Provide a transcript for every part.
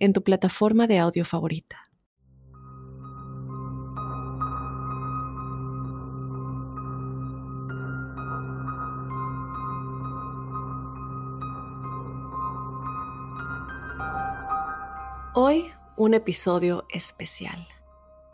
en tu plataforma de audio favorita. Hoy un episodio especial,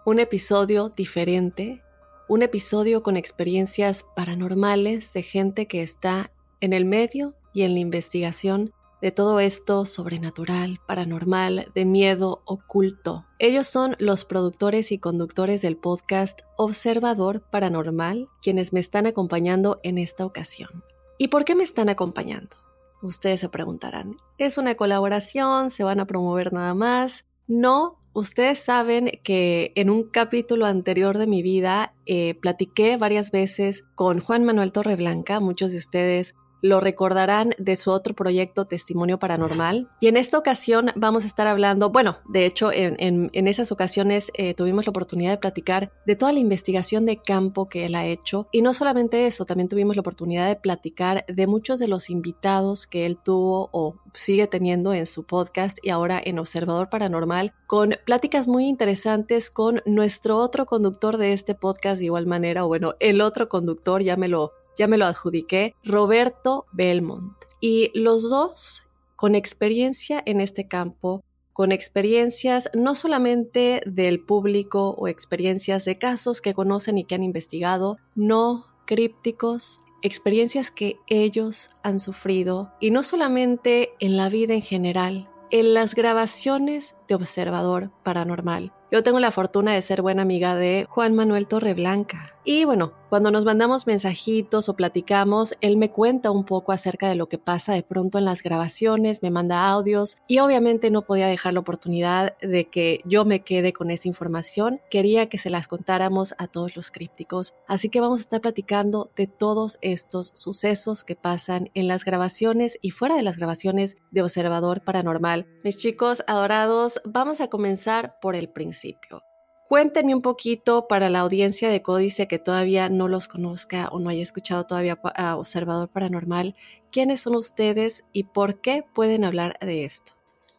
un episodio diferente, un episodio con experiencias paranormales de gente que está en el medio y en la investigación de todo esto sobrenatural, paranormal, de miedo oculto. Ellos son los productores y conductores del podcast Observador Paranormal, quienes me están acompañando en esta ocasión. ¿Y por qué me están acompañando? Ustedes se preguntarán, ¿es una colaboración? ¿Se van a promover nada más? No, ustedes saben que en un capítulo anterior de mi vida eh, platiqué varias veces con Juan Manuel Torreblanca, muchos de ustedes lo recordarán de su otro proyecto Testimonio Paranormal. Y en esta ocasión vamos a estar hablando, bueno, de hecho en, esas ocasiones eh, tuvimos la oportunidad de platicar de toda la investigación de campo que él ha hecho. Y no solamente eso, también tuvimos la oportunidad de platicar de muchos de los invitados que él tuvo o sigue teniendo en su podcast y ahora en Observador Paranormal, con pláticas muy interesantes con nuestro otro conductor de este podcast de igual manera, o bueno, el otro conductor, ya me lo ya me lo adjudiqué, Roberto Belmont. Y los dos con experiencia en este campo, con experiencias no solamente del público o experiencias de casos que conocen y que han investigado, no crípticos, experiencias que ellos han sufrido y no solamente en la vida en general, en las grabaciones de Observador Paranormal. Yo tengo la fortuna de ser buena amiga de Juan Manuel Torreblanca. Y bueno, cuando nos mandamos mensajitos o platicamos, él me cuenta un poco acerca de lo que pasa de pronto en las grabaciones, me manda audios y obviamente no podía dejar la oportunidad de que yo me quede con esa información. Quería que se las contáramos a todos los crípticos. Así que vamos a estar platicando de todos estos sucesos que pasan en las grabaciones y fuera de las grabaciones de Observador Paranormal. Mis chicos adorados, vamos a comenzar por el principio. Cuéntenme un poquito para la audiencia de Códice que todavía no los conozca o no haya escuchado todavía a Observador Paranormal, quiénes son ustedes y por qué pueden hablar de esto.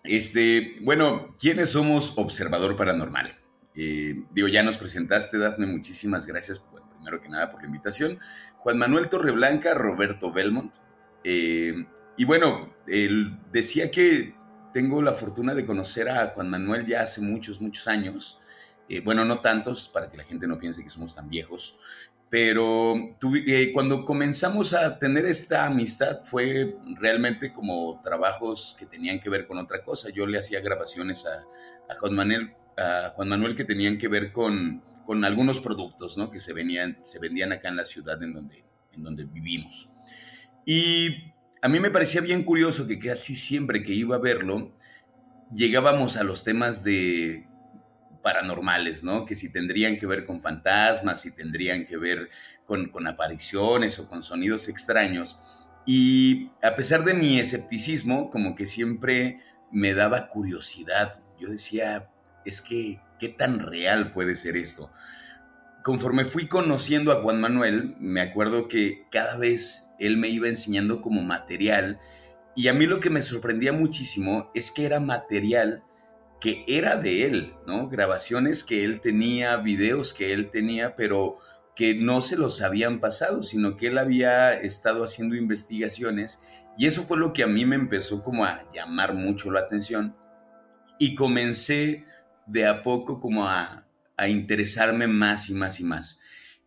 Este, bueno, ¿quiénes somos Observador Paranormal? Eh, digo, ya nos presentaste, Dafne, muchísimas gracias, primero que nada, por la invitación. Juan Manuel Torreblanca, Roberto Belmont. Eh, y bueno, él decía que tengo la fortuna de conocer a Juan Manuel ya hace muchos, muchos años. Eh, bueno, no tantos, para que la gente no piense que somos tan viejos, pero cuando comenzamos a tener esta amistad fue realmente como trabajos que tenían que ver con otra cosa. Yo le hacía grabaciones a, Juan, Manuel, a Juan Manuel que tenían que ver con, con algunos productos ¿no? que se, venían, se vendían acá en la ciudad en donde, en donde vivimos. Y a mí me parecía bien curioso que casi siempre que iba a verlo, llegábamos a los temas de paranormales, ¿no? Que si tendrían que ver con fantasmas, si tendrían que ver con, con apariciones o con sonidos extraños. Y a pesar de mi escepticismo, como que siempre me daba curiosidad. Yo decía, es que, ¿qué tan real puede ser esto? Conforme fui conociendo a Juan Manuel, me acuerdo que cada vez él me iba enseñando como material y a mí lo que me sorprendía muchísimo es que era material que era de él, ¿no? Grabaciones que él tenía, videos que él tenía, pero que no se los habían pasado, sino que él había estado haciendo investigaciones y eso fue lo que a mí me empezó como a llamar mucho la atención y comencé de a poco como a, a interesarme más y más y más.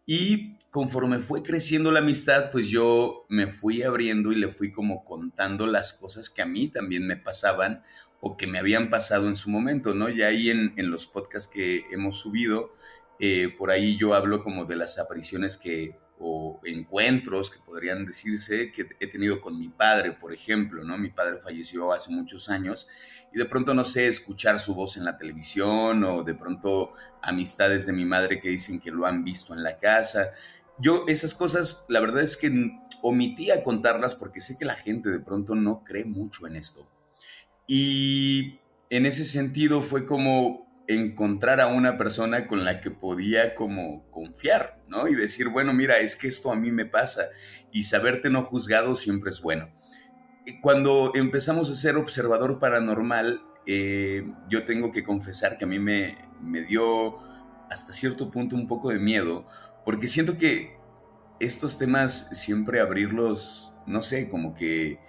Y conforme fue creciendo la amistad, pues yo me fui abriendo y le fui como contando las cosas que a mí también me pasaban o que me habían pasado en su momento, ¿no? Ya ahí en, los podcasts que hemos subido, eh, por ahí yo hablo como de las apariciones que, o, encuentros que podrían decirse que he tenido con mi padre, por ejemplo, ¿no? Mi padre falleció hace muchos años y de pronto, no sé, escuchar su voz en la televisión o de pronto amistades de mi madre que dicen que lo han visto en la casa. Yo esas cosas, la verdad es que omití a contarlas porque sé que la gente de pronto no cree mucho en esto. Y en ese sentido fue como encontrar a una persona con la que podía como confiar, ¿no? Y decir, bueno, mira, es que esto a mí me pasa y saberte no juzgado siempre es bueno. Cuando empezamos a ser observador paranormal, eh, yo tengo que confesar que a mí me, me dio hasta cierto punto un poco de miedo, porque siento que estos temas siempre abrirlos, no sé, como que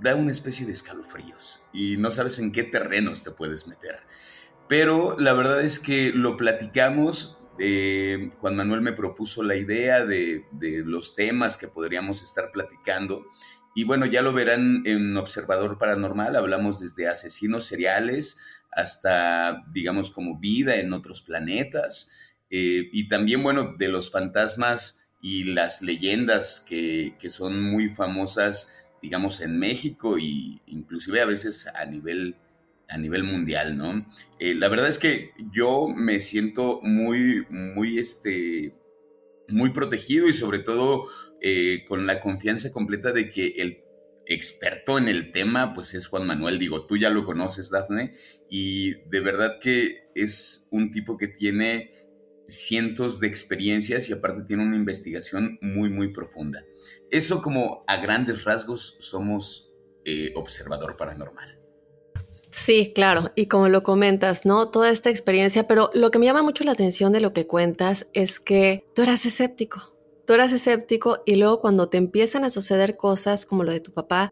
da una especie de escalofríos y no sabes en qué terrenos te puedes meter. Pero la verdad es que lo platicamos. Eh, Juan Manuel me propuso la idea de, los temas que podríamos estar platicando. Y bueno, ya lo verán en Observador Paranormal. Hablamos desde asesinos seriales hasta, digamos, como vida en otros planetas. Eh, y también, bueno, de los fantasmas y las leyendas que, que son muy famosas, digamos, en México e inclusive a veces a nivel a nivel mundial, ¿no? Eh, la verdad es que yo me siento muy, muy, este, muy protegido y sobre todo eh, con la confianza completa de que el experto en el tema, pues es Juan Manuel. Digo, tú ya lo conoces, Dafne, y de verdad que es un tipo que tiene cientos de experiencias y aparte tiene una investigación muy, muy profunda. Eso como a grandes rasgos somos eh, observador paranormal. Sí, claro, y como lo comentas, ¿no? Toda esta experiencia, pero lo que me llama mucho la atención de lo que cuentas es que tú eras escéptico, tú eras escéptico y luego cuando te empiezan a suceder cosas como lo de tu papá,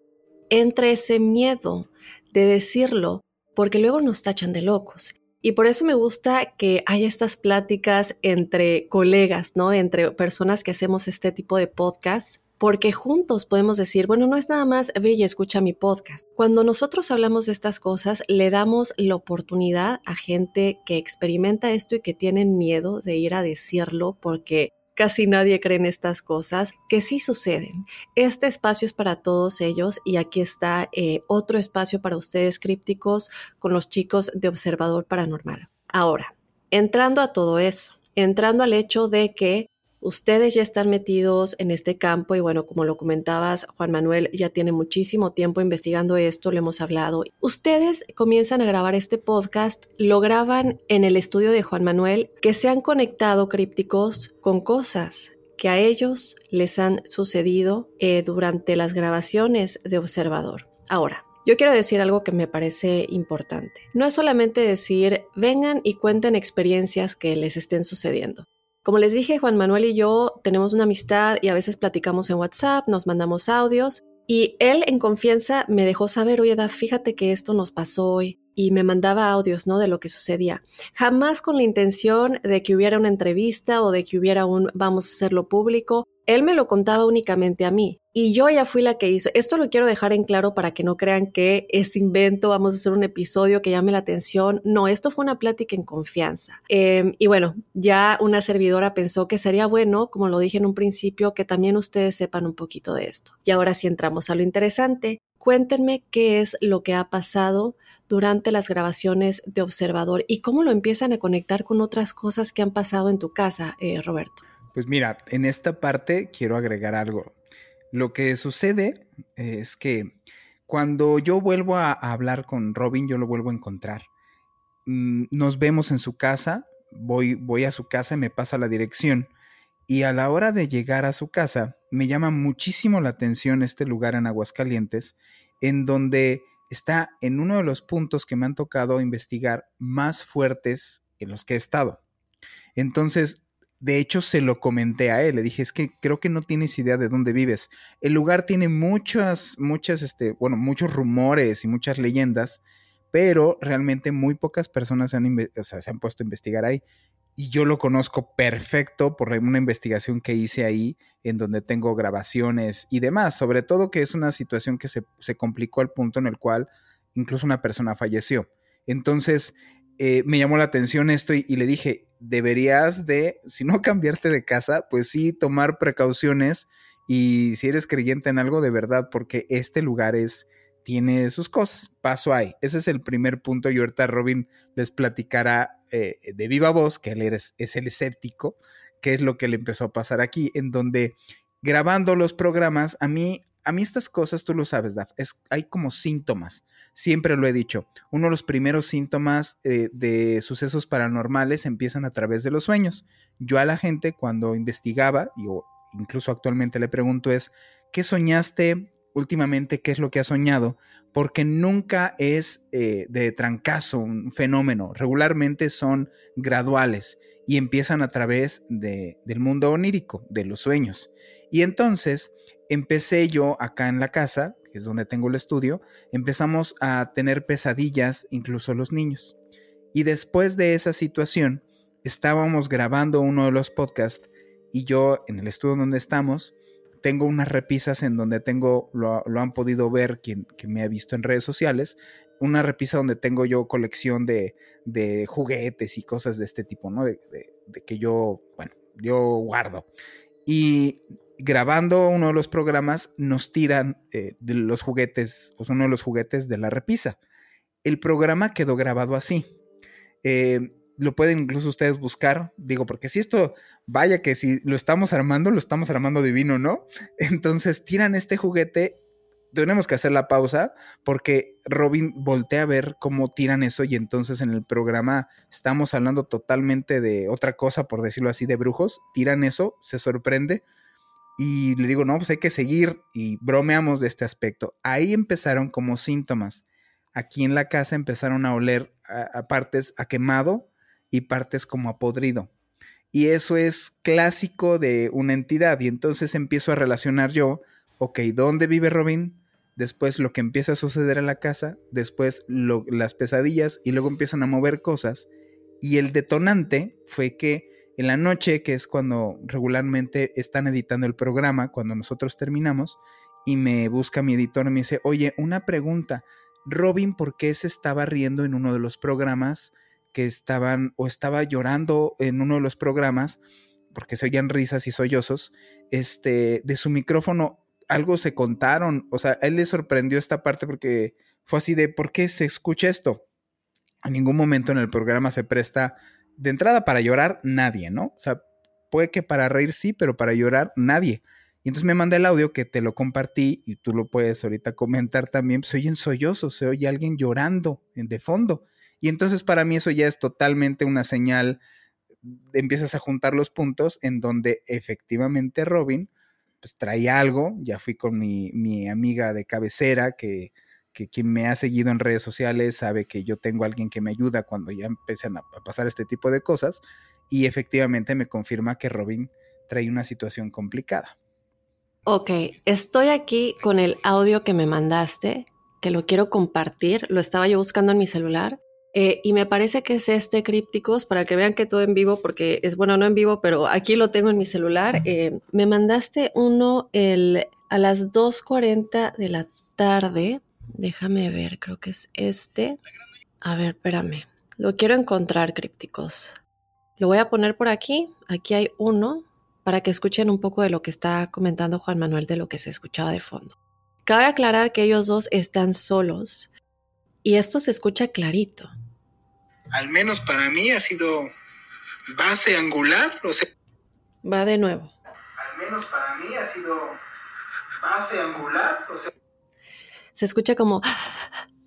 entra ese miedo de decirlo, porque luego nos tachan de locos. Y por eso me gusta que haya estas pláticas entre colegas, ¿no? Entre personas que hacemos este tipo de podcasts, porque juntos podemos decir, bueno, no es nada más ve y escucha mi podcast. Cuando nosotros hablamos de estas cosas, le damos la oportunidad a gente que experimenta esto y que tienen miedo de ir a decirlo porque casi nadie cree en estas cosas, que sí suceden. Este espacio es para todos ellos y aquí está eh, otro espacio para ustedes crípticos con los chicos de Observador Paranormal. Ahora, entrando a todo eso, entrando al hecho de que Ustedes ya están metidos en este campo y bueno, como lo comentabas, Juan Manuel ya tiene muchísimo tiempo investigando esto, lo hemos hablado. Ustedes comienzan a grabar este podcast, lo graban en el estudio de Juan Manuel, que se han conectado crípticos con cosas que a ellos les han sucedido eh, durante las grabaciones de Observador. Ahora, yo quiero decir algo que me parece importante. No es solamente decir, vengan y cuenten experiencias que les estén sucediendo. Como les dije, Juan Manuel y yo tenemos una amistad y a veces platicamos en WhatsApp, nos mandamos audios y él en confianza me dejó saber, oye, da, fíjate que esto nos pasó hoy y me mandaba audios, ¿no? De lo que sucedía. Jamás con la intención de que hubiera una entrevista o de que hubiera un vamos a hacerlo público. Él me lo contaba únicamente a mí. Y yo ya fui la que hizo. Esto lo quiero dejar en claro para que no crean que es invento, vamos a hacer un episodio que llame la atención. No, esto fue una plática en confianza. Em, y bueno, ya una servidora pensó que sería bueno, como lo dije en un principio, que también ustedes sepan un poquito de esto. Y ahora sí entramos a lo interesante. Cuéntenme qué es lo que ha pasado durante las grabaciones de Observador y cómo lo empiezan a conectar con otras cosas que han pasado en tu casa, eh, Roberto. Pues mira, en esta parte quiero agregar algo. Lo que sucede es que cuando yo vuelvo a, hablar con Robin, yo lo vuelvo a encontrar. Mm, nos vemos en su casa, voy, voy a su casa y me pasa la dirección. Y a la hora de llegar a su casa, me llama muchísimo la atención este lugar en Aguascalientes, en donde está en uno de los puntos que me han tocado investigar más fuertes en los que he estado. Entonces, de hecho, se lo comenté a él. Le dije, es que creo que no tienes idea de dónde vives. El lugar tiene muchas, muchas, este, bueno, muchos rumores y muchas leyendas, pero realmente muy pocas personas se han, se han puesto a investigar ahí. Y yo lo conozco perfecto por una investigación que hice ahí, en donde tengo grabaciones y demás. Sobre todo que es una situación que se, se complicó al punto en el cual incluso una persona falleció. Entonces, eh, me llamó la atención esto y, le dije, deberías de, si no cambiarte de casa, pues sí tomar precauciones y si eres creyente en algo de verdad, porque este lugar es, tiene sus cosas. Paso ahí. Ese es el primer punto y ahorita Robin les platicará eh, de viva voz que él es, es el escéptico, qué es lo que le empezó a pasar aquí, en donde grabando los programas, a mí, a mí estas cosas, tú lo sabes, Daf, es, hay como síntomas. Siempre lo he dicho. Uno de los primeros síntomas eh, de sucesos paranormales empiezan a través de los sueños. Yo a la gente cuando investigaba, y incluso actualmente le pregunto es, ¿qué soñaste últimamente? ¿Qué es lo que has soñado? Porque nunca es eh, de trancazo un fenómeno. Regularmente son graduales y empiezan a través de, del mundo onírico, de los sueños. Y entonces empecé yo acá en la casa, que es donde tengo el estudio, empezamos a tener pesadillas, incluso los niños. Y después de esa situación, estábamos grabando uno de los podcasts y yo en el estudio donde estamos, tengo unas repisas en donde tengo, lo, han podido ver quien, me ha visto en redes sociales, una repisa donde tengo yo colección de, de juguetes y cosas de este tipo, ¿no? De, de, que yo, bueno, yo guardo. Y grabando uno de los programas nos tiran eh, de los juguetes, o uno de los juguetes de la repisa. El programa quedó grabado así. Eh, lo pueden incluso ustedes buscar, digo, porque si esto, vaya que si lo estamos armando, lo estamos armando divino, ¿no? Entonces tiran este juguete, tenemos que hacer la pausa porque Robin voltea a ver cómo tiran eso y entonces en el programa estamos hablando totalmente de otra cosa, por decirlo así, de brujos, tiran eso, se sorprende y le digo, no, pues hay que seguir y bromeamos de este aspecto. Ahí empezaron como síntomas. Aquí en la casa empezaron a oler a, partes a quemado y partes como a podrido. Y eso es clásico de una entidad. Y entonces empiezo a relacionar yo, ok, ¿dónde vive Robin? Después lo que empieza a suceder en la casa, después las pesadillas y luego empiezan a mover cosas. Y el detonante fue que en la noche, que es cuando regularmente están editando el programa, cuando nosotros terminamos, y me busca mi editor y me dice, oye, una pregunta, Robin, ¿por qué se estaba riendo en uno de los programas que estaban, o estaba llorando en uno de los programas, porque se oían risas y sollozos, este, de su micrófono, algo se contaron, o sea, a él le sorprendió esta parte porque fue así de, ¿por qué se escucha esto? En ningún momento en el programa se presta de entrada para llorar nadie, ¿no? O sea, puede que para reír sí, pero para llorar nadie. Y entonces me manda el audio que te lo compartí y tú lo puedes ahorita comentar también. Se oyen sollozos, se oye alguien llorando de fondo. Y entonces para mí eso ya es totalmente una señal. Empiezas a juntar los puntos en donde efectivamente Robin pues traía algo. Ya fui con mi, mi amiga de cabecera que que quien me ha seguido en redes sociales sabe que yo tengo a alguien que me ayuda cuando ya empiezan a, pasar este tipo de cosas y efectivamente me confirma que Robin trae una situación complicada. Ok, estoy aquí con el audio que me mandaste, que lo quiero compartir, lo estaba yo buscando en mi celular. Eh, y me parece que es este Crípticos, para que vean que todo en vivo, porque es bueno, no en vivo, pero aquí lo tengo en mi celular. Eh, me mandaste uno el, a las 2.40 de la tarde, Déjame ver, creo que es este. A ver, espérame. Lo quiero encontrar, crípticos. Lo voy a poner por aquí. Aquí hay uno para que escuchen un poco de lo que está comentando Juan Manuel de lo que se escuchaba de fondo. Cabe aclarar que ellos dos están solos y esto se escucha clarito. Al menos para mí ha sido base angular. O sea, Va de nuevo. Al menos para mí ha sido base angular. O sea, se escucha como,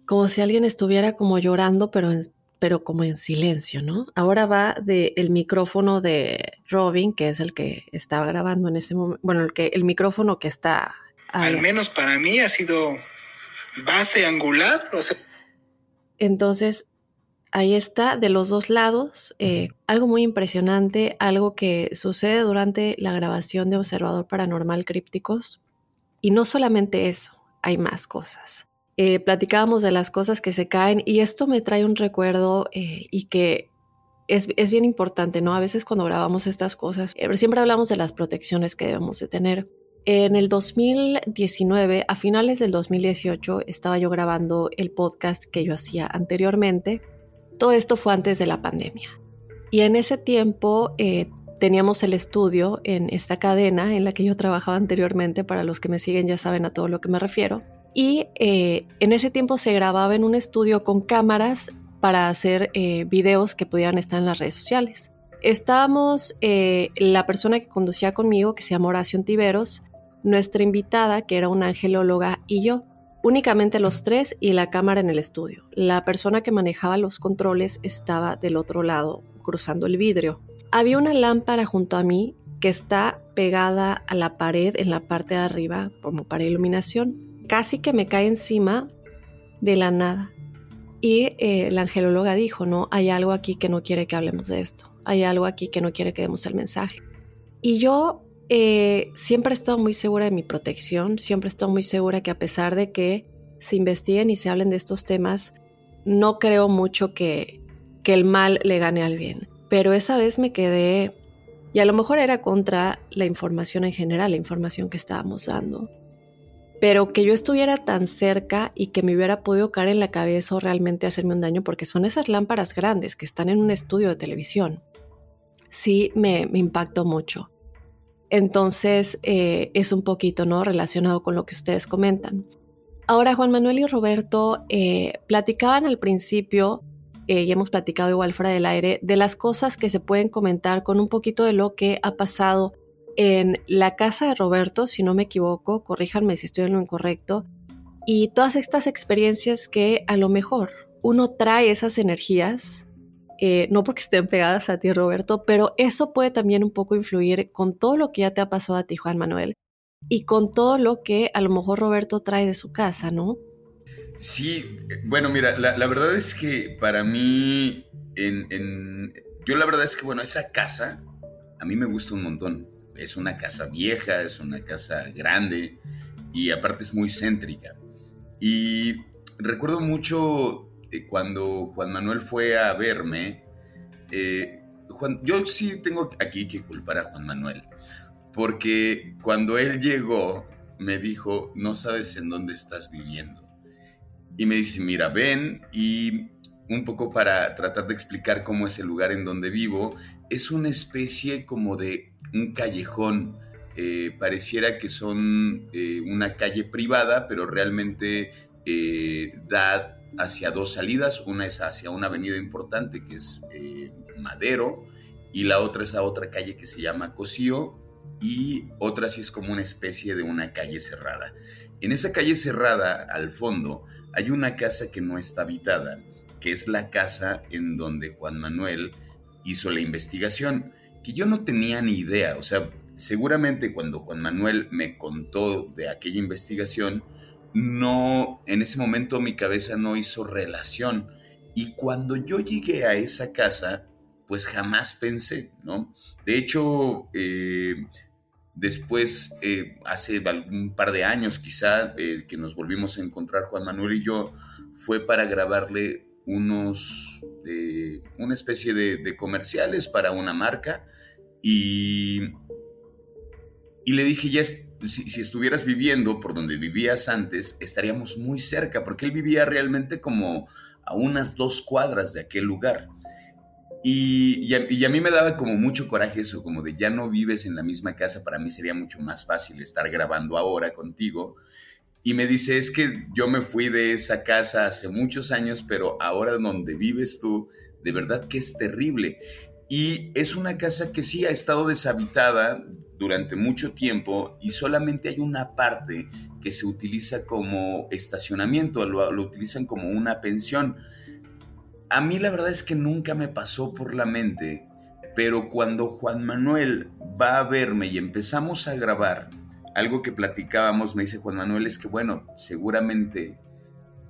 como si alguien estuviera como llorando, pero, pero como en silencio, ¿no? Ahora va del el micrófono de Robin, que es el que estaba grabando en ese momento, bueno, el, que, el micrófono que está... Al menos para mí ha sido base angular. O sea. Entonces, ahí está, de los dos lados, eh, algo muy impresionante, algo que sucede durante la grabación de Observador Paranormal Crípticos. Y no solamente eso, hay más cosas. Eh, platicábamos de las cosas que se caen y esto me trae un recuerdo eh, y que es, bien importante, ¿no? A veces cuando grabamos estas cosas, eh, siempre hablamos de las protecciones que debemos de tener. En el 2019, a finales del 2018, estaba yo grabando el podcast que yo hacía anteriormente. Todo esto fue antes de la pandemia. Y en ese tiempo eh, teníamos el estudio en esta cadena en la que yo trabajaba anteriormente, para los que me siguen ya saben a todo lo que me refiero. Y eh, en ese tiempo se grababa en un estudio con cámaras para hacer eh, videos que pudieran estar en las redes sociales. Estábamos la persona que conducía conmigo, que se llama Horacio Tiveros, nuestra invitada, que era una angelóloga, y yo. Únicamente los tres y la cámara en el estudio. La persona que manejaba los controles estaba del otro lado, cruzando el vidrio. Había una lámpara junto a mí que está pegada a la pared en la parte de arriba como para iluminación. Casi que me cae encima de la nada. Y eh, la angelóloga dijo, no, hay algo aquí que no quiere que hablemos de esto. Hay algo aquí que no quiere que demos el mensaje. Y yo eh, siempre he estado muy segura de mi protección, siempre he estado muy segura que a pesar de que se investiguen y se hablen de estos temas, no creo mucho que, que el mal le gane al bien. Pero esa vez me quedé, y a lo mejor era contra la información en general, la información que estábamos dando, pero que yo estuviera tan cerca y que me hubiera podido caer en la cabeza o realmente hacerme un daño, porque son esas lámparas grandes que están en un estudio de televisión. Sí, me, impactó mucho. Entonces, eh, es un poquito ¿no? relacionado con lo que ustedes comentan. Ahora, Juan Manuel y Roberto eh, platicaban al principio, eh, y hemos platicado igual fuera del aire, de las cosas que se pueden comentar con un poquito de lo que ha pasado en la casa de Roberto, si no me equivoco, corríjanme si estoy en lo incorrecto, y todas estas experiencias que a lo mejor uno trae esas energías eh, no porque estén pegadas a ti, Roberto, pero eso puede también un poco influir con todo lo que ya te ha pasado a ti, Juan Manuel, y con todo lo que a lo mejor Roberto trae de su casa, ¿no? Sí, bueno, mira, la, verdad es que para mí, en, yo la verdad es que, bueno, esa casa a mí me gusta un montón. Es una casa vieja, es una casa grande y aparte es muy céntrica. Y recuerdo mucho eh, cuando Juan Manuel fue a verme, eh, yo sí tengo aquí que culpar a Juan Manuel, porque cuando él llegó, me dijo, no sabes en dónde estás viviendo. Y me dice, mira, ven y un poco para tratar de explicar cómo es el lugar en donde vivo, es una especie como de un callejón. Eh, pareciera que son una calle privada, pero realmente da hacia dos salidas. Una es hacia una avenida importante que es eh, Madero y la otra es a otra calle que se llama Cosío y otra sí es como una especie de una calle cerrada. En esa calle cerrada, al fondo, hay una casa que no está habitada, que es la casa en donde Juan Manuel hizo la investigación, que yo no tenía ni idea, o sea, seguramente cuando Juan Manuel me contó de aquella investigación, no, en ese momento mi cabeza no hizo relación. Y cuando yo llegué a esa casa, pues jamás pensé, ¿no? De hecho, eh, después, eh, hace un par de años quizá, eh, que nos volvimos a encontrar Juan Manuel y yo, fue para grabarle unos, una especie de, comerciales para una marca y, y le dije, ya, si, estuvieras viviendo por donde vivías antes, estaríamos muy cerca, porque él vivía realmente como a unas dos cuadras de aquel lugar. Y, a, mí me daba como mucho coraje eso, como de ya no vives en la misma casa, para mí sería mucho más fácil estar grabando ahora contigo. Y me dice, es que yo me fui de esa casa hace muchos años, pero ahora donde vives tú, de verdad que es terrible. Y es una casa que sí ha estado deshabitada durante mucho tiempo y solamente hay una parte que se utiliza como estacionamiento, lo, utilizan como una pensión. A mí la verdad es que nunca me pasó por la mente, pero cuando Juan Manuel va a verme y empezamos a grabar, algo que platicábamos, me dice Juan Manuel, es que bueno, seguramente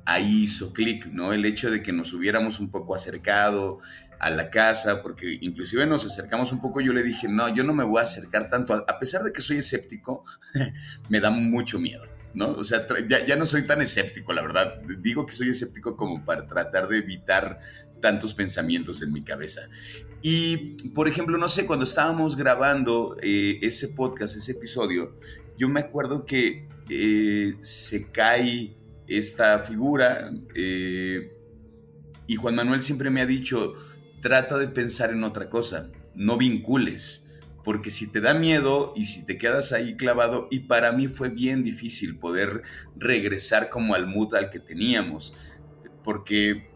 ahí hizo clic, ¿no? El hecho de que nos hubiéramos un poco acercado, a la casa, porque inclusive nos acercamos un poco, yo le dije, no, yo no me voy a acercar tanto, a, pesar de que soy escéptico, me da mucho miedo, ¿no? O sea, ya, no soy tan escéptico, la verdad, digo que soy escéptico como para tratar de evitar tantos pensamientos en mi cabeza. Y, por ejemplo, no sé, cuando estábamos grabando eh, ese podcast, ese episodio, yo me acuerdo que eh, se cae esta figura eh, y Juan Manuel siempre me ha dicho, trata de pensar en otra cosa, no vincules, porque si te da miedo y si te quedas ahí clavado, y para mí fue bien difícil poder regresar como al mood al que teníamos, porque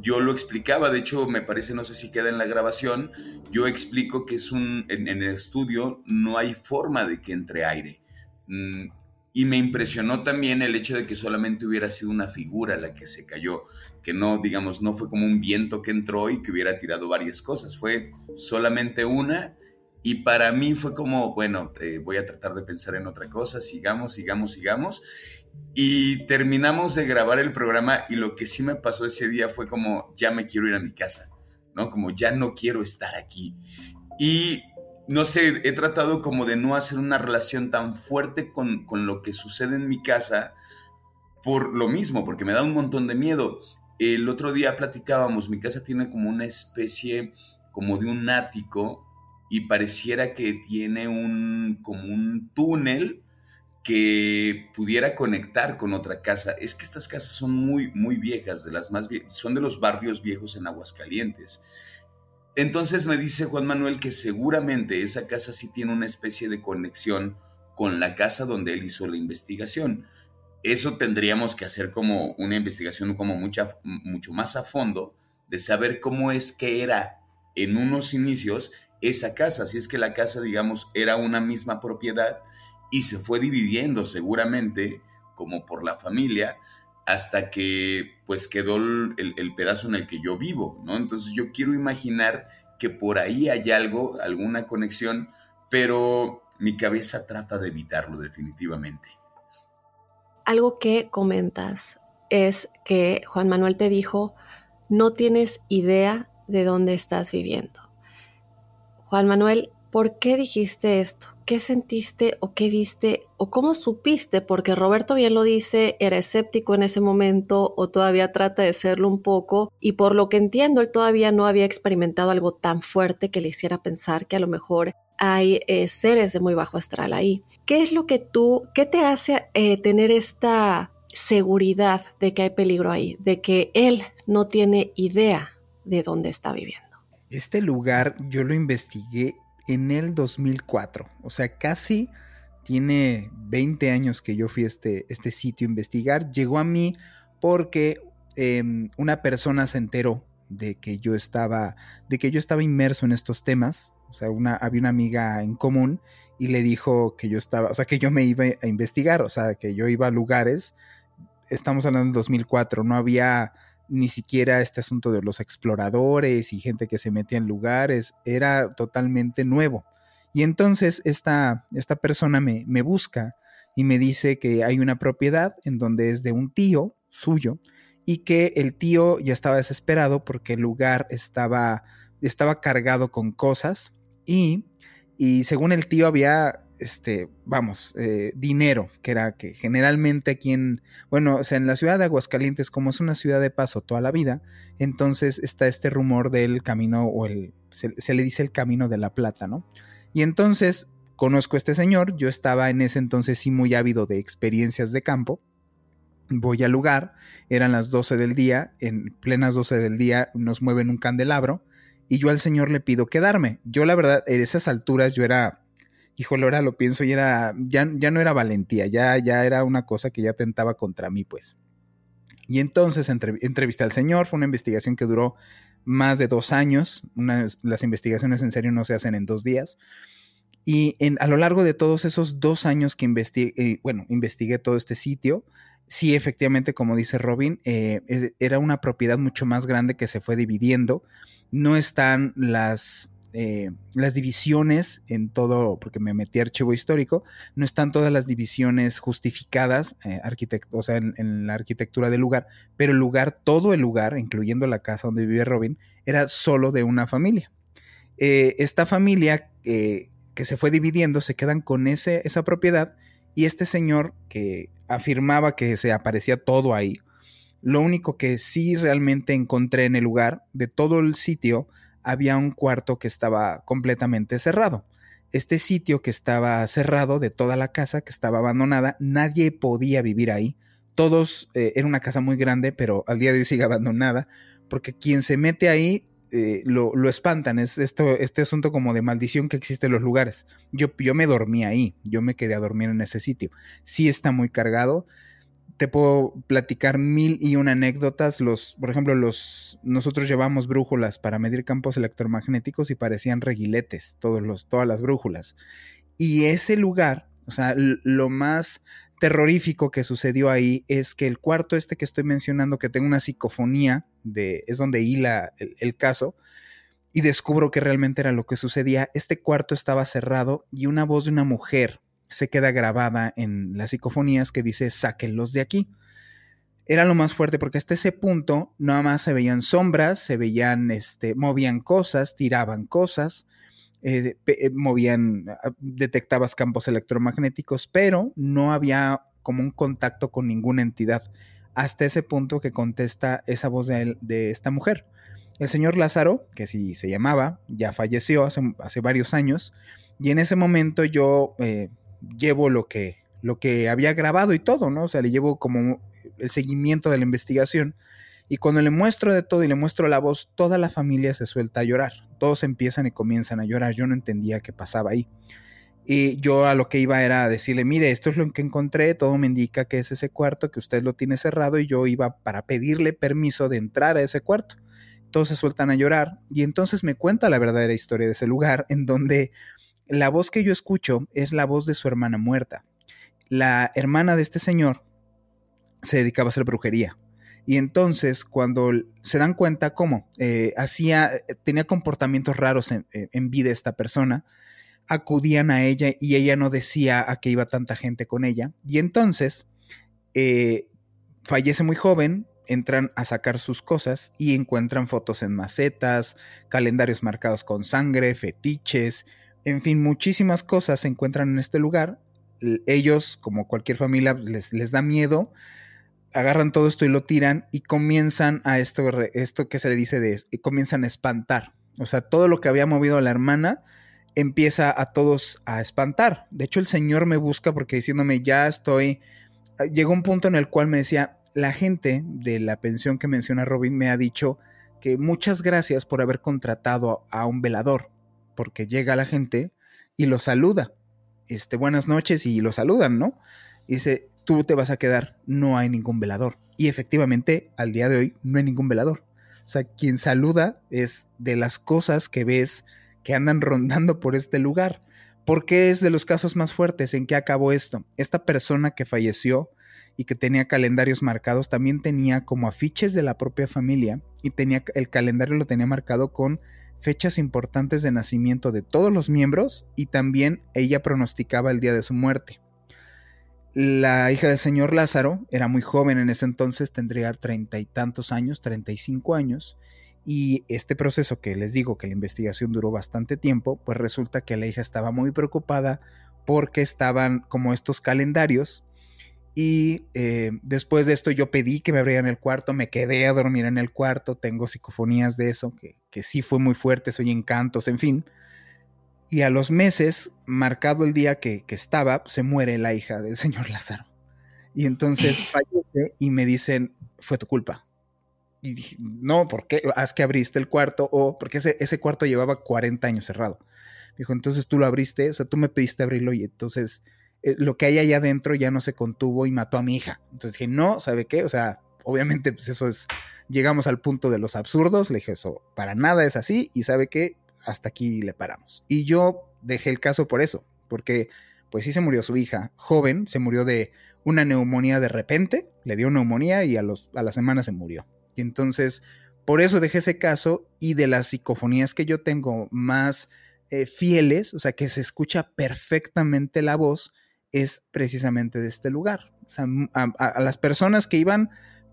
yo lo explicaba, de hecho me parece, no sé si queda en la grabación, yo explico que es un, en, el estudio no hay forma de que entre aire. Mm, y me impresionó también el hecho de que solamente hubiera sido una figura la que se cayó, que no, digamos, no fue como un viento que entró y que hubiera tirado varias cosas, fue solamente una. Y para mí fue como, bueno, eh, voy a tratar de pensar en otra cosa, sigamos, sigamos, sigamos. Y terminamos de grabar el programa y lo que sí me pasó ese día fue como, ya me quiero ir a mi casa, ¿no? Como ya no quiero estar aquí. Y no sé, he tratado como de no hacer una relación tan fuerte con, lo que sucede en mi casa por lo mismo, porque me da un montón de miedo. El otro día platicábamos, mi casa tiene como una especie como de un ático y pareciera que tiene un como un túnel que pudiera conectar con otra casa. Es que estas casas son muy muy viejas, de las más son de los barrios viejos en Aguascalientes. Entonces me dice Juan Manuel que seguramente esa casa sí tiene una especie de conexión con la casa donde él hizo la investigación. Eso tendríamos que hacer como una investigación como mucha, mucho más a fondo de saber cómo es que era en unos inicios esa casa, si es que la casa, digamos, era una misma propiedad y se fue dividiendo seguramente como por la familia hasta que pues quedó el, pedazo en el que yo vivo, ¿no? Entonces yo quiero imaginar que por ahí hay algo, alguna conexión, pero mi cabeza trata de evitarlo definitivamente. Algo que comentas es que Juan Manuel te dijo, no tienes idea de dónde estás viviendo. Juan Manuel, ¿por qué dijiste esto? ¿Qué sentiste o qué viste o cómo supiste? Porque Roberto bien lo dice, era escéptico en ese momento o todavía trata de serlo un poco y por lo que entiendo él todavía no había experimentado algo tan fuerte que le hiciera pensar que a lo mejor hay eh, seres de muy bajo astral ahí. ¿Qué es lo que tú, qué te hace eh, tener esta seguridad de que hay peligro ahí, de que él no tiene idea de dónde está viviendo? Este lugar yo lo investigué en el 2004. O sea, casi tiene 20 años que yo fui a este, este sitio a investigar. Llegó a mí porque em, una persona se enteró de que yo estaba, de que yo estaba inmerso en estos temas. O sea, había una amiga en común y le dijo que yo estaba, o sea, que yo me iba a investigar, o sea, que yo iba a lugares. Estamos hablando del 2004, no había ni siquiera este asunto de los exploradores y gente que se metía en lugares, era totalmente nuevo. Y entonces esta, esta persona me, me busca y me dice que hay una propiedad en donde es de un tío suyo y que el tío ya estaba desesperado porque el lugar estaba, estaba cargado con cosas y, y según el tío había este, vamos, eh, dinero, que era que generalmente aquí en, bueno, o sea, en la ciudad de Aguascalientes, como es una ciudad de paso toda la vida, entonces está este rumor del camino, o el, se, se le dice el camino de la plata, ¿no? Y entonces conozco a este señor, yo estaba en ese entonces sí muy ávido de experiencias de campo, voy al lugar, eran las 12 del día, en plenas 12 del día nos mueven un candelabro, y yo al señor le pido quedarme. Yo la verdad, en esas alturas yo era híjole, ahora lo pienso y era, ya, ya no era valentía, ya, ya era una cosa que ya tentaba contra mí, pues. Y entonces entrevisté al señor, fue una investigación que duró más de dos años, las investigaciones en serio no se hacen en dos días. Y a lo largo de todos esos dos años que investigué, eh, bueno, investigué todo este sitio, sí, efectivamente, como dice Robin, eh, era una propiedad mucho más grande que se fue dividiendo. No están las, eh, las divisiones en todo, porque me metí archivo histórico, no están todas las divisiones justificadas, eh, o sea, en, la arquitectura del lugar, pero el lugar, todo el lugar, incluyendo la casa donde vive Robin, era solo de una familia. Eh, esta familia que se fue dividiendo, se quedan con ese, esa propiedad y este señor que afirmaba que se aparecía todo ahí, lo único que sí realmente encontré en el lugar de todo el sitio había un cuarto que estaba completamente cerrado. Este sitio que estaba cerrado de toda la casa, que estaba abandonada, nadie podía vivir ahí. Todos, eh, era una casa muy grande, pero al día de hoy sigue abandonada, porque quien se mete ahí eh, lo, espantan. Es esto, este asunto como de maldición que existe en los lugares. Yo, yo me dormí ahí, yo me quedé a dormir en ese sitio. Sí está muy cargado. Te puedo platicar mil y una anécdotas. Los, por ejemplo, los, nosotros llevamos brújulas para medir campos electromagnéticos y parecían reguiletes, todos los, todas las brújulas. Y ese lugar, o sea, lo más terrorífico que sucedió ahí es que el cuarto este que estoy mencionando, que tengo una psicofonía, de, es donde hila el, el caso, y descubro que realmente era lo que sucedía. Este cuarto estaba cerrado y una voz de una mujer se queda grabada en las psicofonías que dice sáquenlos de aquí. Era lo más fuerte porque hasta ese punto nada más se veían sombras, se veían, este, movían cosas, tiraban cosas, eh, eh, movían, ah, detectabas campos electromagnéticos, pero no había como un contacto con ninguna entidad. Hasta ese punto que contesta esa voz de, de esta mujer. El señor Lázaro, que así se llamaba, ya falleció hace, hace varios años, y en ese momento yo eh, llevo lo que, lo que había grabado y todo, ¿no? O sea, le llevo como el seguimiento de la investigación y cuando le muestro de todo y le muestro la voz, toda la familia se suelta a llorar. Todos empiezan y comienzan a llorar. Yo no entendía qué pasaba ahí. Y yo a lo que iba era decirle, mire, esto es lo que encontré, todo me indica que es ese cuarto, que usted lo tiene cerrado y yo iba para pedirle permiso de entrar a ese cuarto. Todos se sueltan a llorar y entonces me cuenta la verdadera historia de ese lugar en donde la voz que yo escucho es la voz de su hermana muerta. La hermana de este señor se dedicaba a hacer brujería. Y entonces, cuando se dan cuenta cómo eh, hacía, tenía comportamientos raros en, vida esta persona, acudían a ella y ella no decía a qué iba tanta gente con ella. Y entonces, eh, fallece muy joven, entran a sacar sus cosas y encuentran fotos en macetas, calendarios marcados con sangre, fetiches, en fin, muchísimas cosas se encuentran en este lugar. Ellos, como cualquier familia, les, les da miedo agarran todo esto y lo tiran y comienzan a esto, esto que se le dice de, y comienzan a espantar. O sea, todo lo que había movido a la hermana empieza a todos a espantar. De hecho, el Señor me busca porque diciéndome, ya estoy, ah, llegó un punto en el cual me decía, la gente de la pensión que menciona Robin me ha dicho que muchas gracias por haber contratado a un velador, porque llega la gente y lo saluda. Este, buenas noches y lo saludan, ¿no? Y dice, tú te vas a quedar, no hay ningún velador. Y efectivamente, al día de hoy, no hay ningún velador. O sea, quien saluda es de las cosas que ves que andan rondando por este lugar. ¿Por qué es de los casos más fuertes? ¿En qué acabó esto? Esta persona que falleció y que tenía calendarios marcados también tenía como afiches de la propia familia y tenía el calendario lo tenía marcado con fechas importantes de nacimiento de todos los miembros y también ella pronosticaba el día de su muerte. La hija del señor Lázaro era muy joven en ese entonces, tendría treinta y tantos años, treinta y cinco años, y este proceso que les digo que la investigación duró bastante tiempo, pues resulta que la hija estaba muy preocupada porque estaban como estos calendarios y eh, después de esto yo pedí que me abrieran el cuarto, me quedé a dormir en el cuarto, tengo psicofonías de eso, que, que sí fue muy fuerte, soy encantos, en fin. Y a los meses, marcado el día que, estaba, se muere la hija del señor Lázaro. Y entonces fallece y me dicen, fue tu culpa. Y dije, no, ¿por qué? Haz que abriste el cuarto o porque ese, ese cuarto llevaba 40 años cerrado. Dijo, entonces tú lo abriste, o sea, tú me pediste abrirlo y entonces eh, lo que hay allá adentro ya no se contuvo y mató a mi hija. Entonces dije, no, ¿sabe qué? O sea, obviamente pues eso es, llegamos al punto de los absurdos. Le dije, eso para nada es así y ¿sabe qué? hasta aquí le paramos. Y yo dejé el caso por eso, porque pues sí se murió su hija, joven, se murió de una neumonía de repente, le dio neumonía y a, los, a la semana se murió. Y entonces, por eso dejé ese caso y de las psicofonías que yo tengo más eh, fieles, o sea, que se escucha perfectamente la voz, es precisamente de este lugar. O sea, a las personas que iban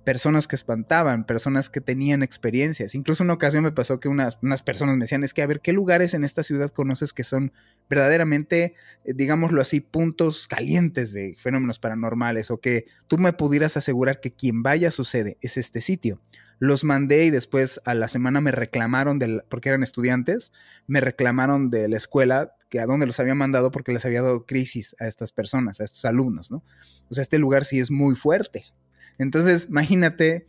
personas que espantaban, personas que tenían experiencias. Incluso una ocasión me pasó que unas, unas, personas me decían, es que a ver, ¿qué lugares en esta ciudad conoces que son verdaderamente, eh, digámoslo así, puntos calientes de fenómenos paranormales? O que tú me pudieras asegurar que quien vaya sucede es este sitio. Los mandé y después a la semana me reclamaron, del, porque eran estudiantes, me reclamaron de la escuela que a dónde los había mandado porque les había dado crisis a estas personas, a estos alumnos, ¿no? O sea, este lugar sí es muy fuerte, entonces, imagínate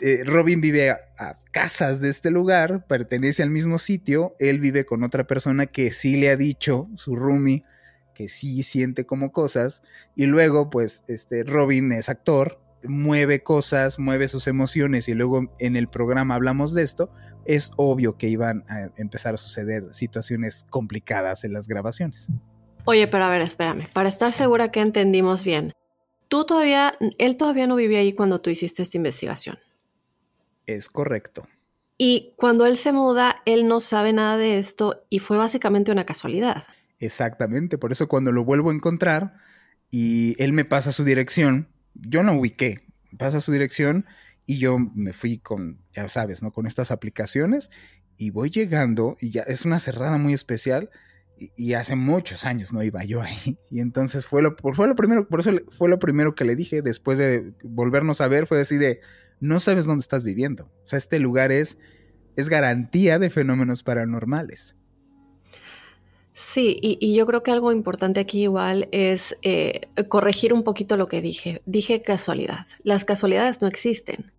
eh, Robin vive a, casas de este lugar, pertenece al mismo sitio, él vive con otra persona que sí le ha dicho, su roomie, que sí siente como cosas, y luego pues este Robin es actor, mueve cosas, mueve sus emociones y luego en el programa hablamos de esto, es obvio que iban a empezar a suceder situaciones complicadas en las grabaciones. Oye, pero a ver, espérame, para estar segura que entendimos bien, tú todavía, él todavía no vivía ahí cuando tú hiciste esta investigación. Es correcto. Y cuando él se muda, él no sabe nada de esto y fue básicamente una casualidad. Exactamente, por eso cuando lo vuelvo a encontrar y él me pasa su dirección, yo no ubiqué, pasa su dirección y yo me fui con, ya sabes, ¿no? Con estas aplicaciones y voy llegando y ya es una cerrada muy especial y, hace muchos años no iba yo ahí. Y entonces fue lo, fue lo primero, por eso fue lo primero que le dije después de volvernos a ver, fue decir de, no sabes dónde estás viviendo. O sea, este lugar es, es garantía de fenómenos paranormales. Sí, y, yo creo que algo importante aquí igual es eh, corregir un poquito lo que dije. Dije casualidad. Las casualidades no existen.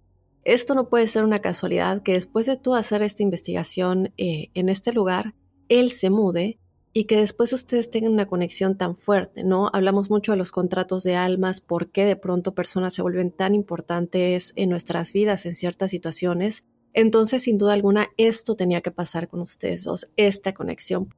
Esto no puede ser una casualidad que después de tú hacer esta investigación eh, en este lugar, él se mude y que después ustedes tengan una conexión tan fuerte, ¿no? Hablamos mucho de los contratos de almas, por qué de pronto personas se vuelven tan importantes en nuestras vidas en ciertas situaciones. Entonces, sin duda alguna, esto tenía que pasar con ustedes dos, esta conexión.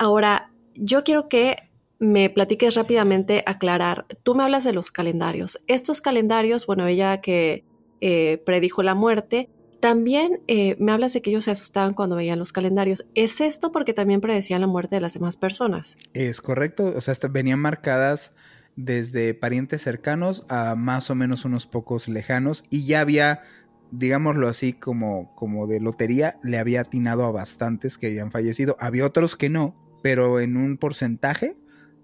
Ahora, yo quiero que me platiques rápidamente, aclarar. Tú me hablas de los calendarios. Estos calendarios, bueno, ella que eh, predijo la muerte, también eh, me hablas de que ellos se asustaban cuando veían los calendarios. ¿Es esto porque también predecían la muerte de las demás personas? Es correcto, o sea, venían marcadas desde parientes cercanos a más o menos unos pocos lejanos y ya había, digámoslo así, como, como de lotería, le había atinado a bastantes que habían fallecido. Había otros que no, pero en un porcentaje,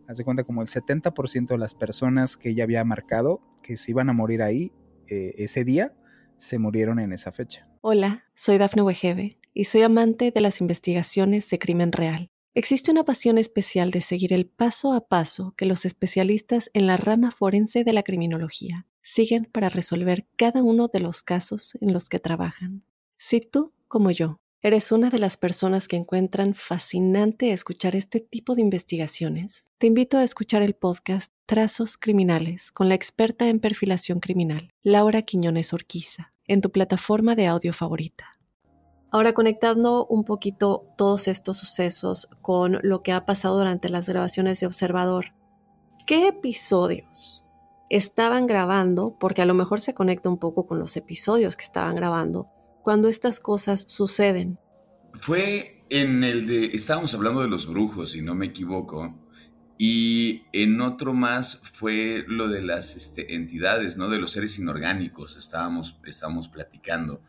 haz de cuenta como el 70% de las personas que ella había marcado que se iban a morir ahí eh, ese día, se murieron en esa fecha. Hola, soy Dafne Wegebe y soy amante de las investigaciones de crimen real. Existe una pasión especial de seguir el paso a paso que los especialistas en la rama forense de la criminología siguen para resolver cada uno de los casos en los que trabajan. Si tú, como yo, eres una de las personas que encuentran fascinante escuchar este tipo de investigaciones, te invito a escuchar el podcast Trazos Criminales con la experta en perfilación criminal, Laura Quiñones Orquiza, en tu plataforma de audio favorita. Ahora conectando un poquito todos estos sucesos con lo que ha pasado durante las grabaciones de Observador, ¿qué episodios estaban grabando? Porque a lo mejor se conecta un poco con los episodios que estaban grabando cuando estas cosas suceden. Fue en el de, estábamos hablando de los brujos, si no me equivoco, y en otro más fue lo de las este, entidades, ¿no? De los seres inorgánicos, estábamos, estábamos platicando.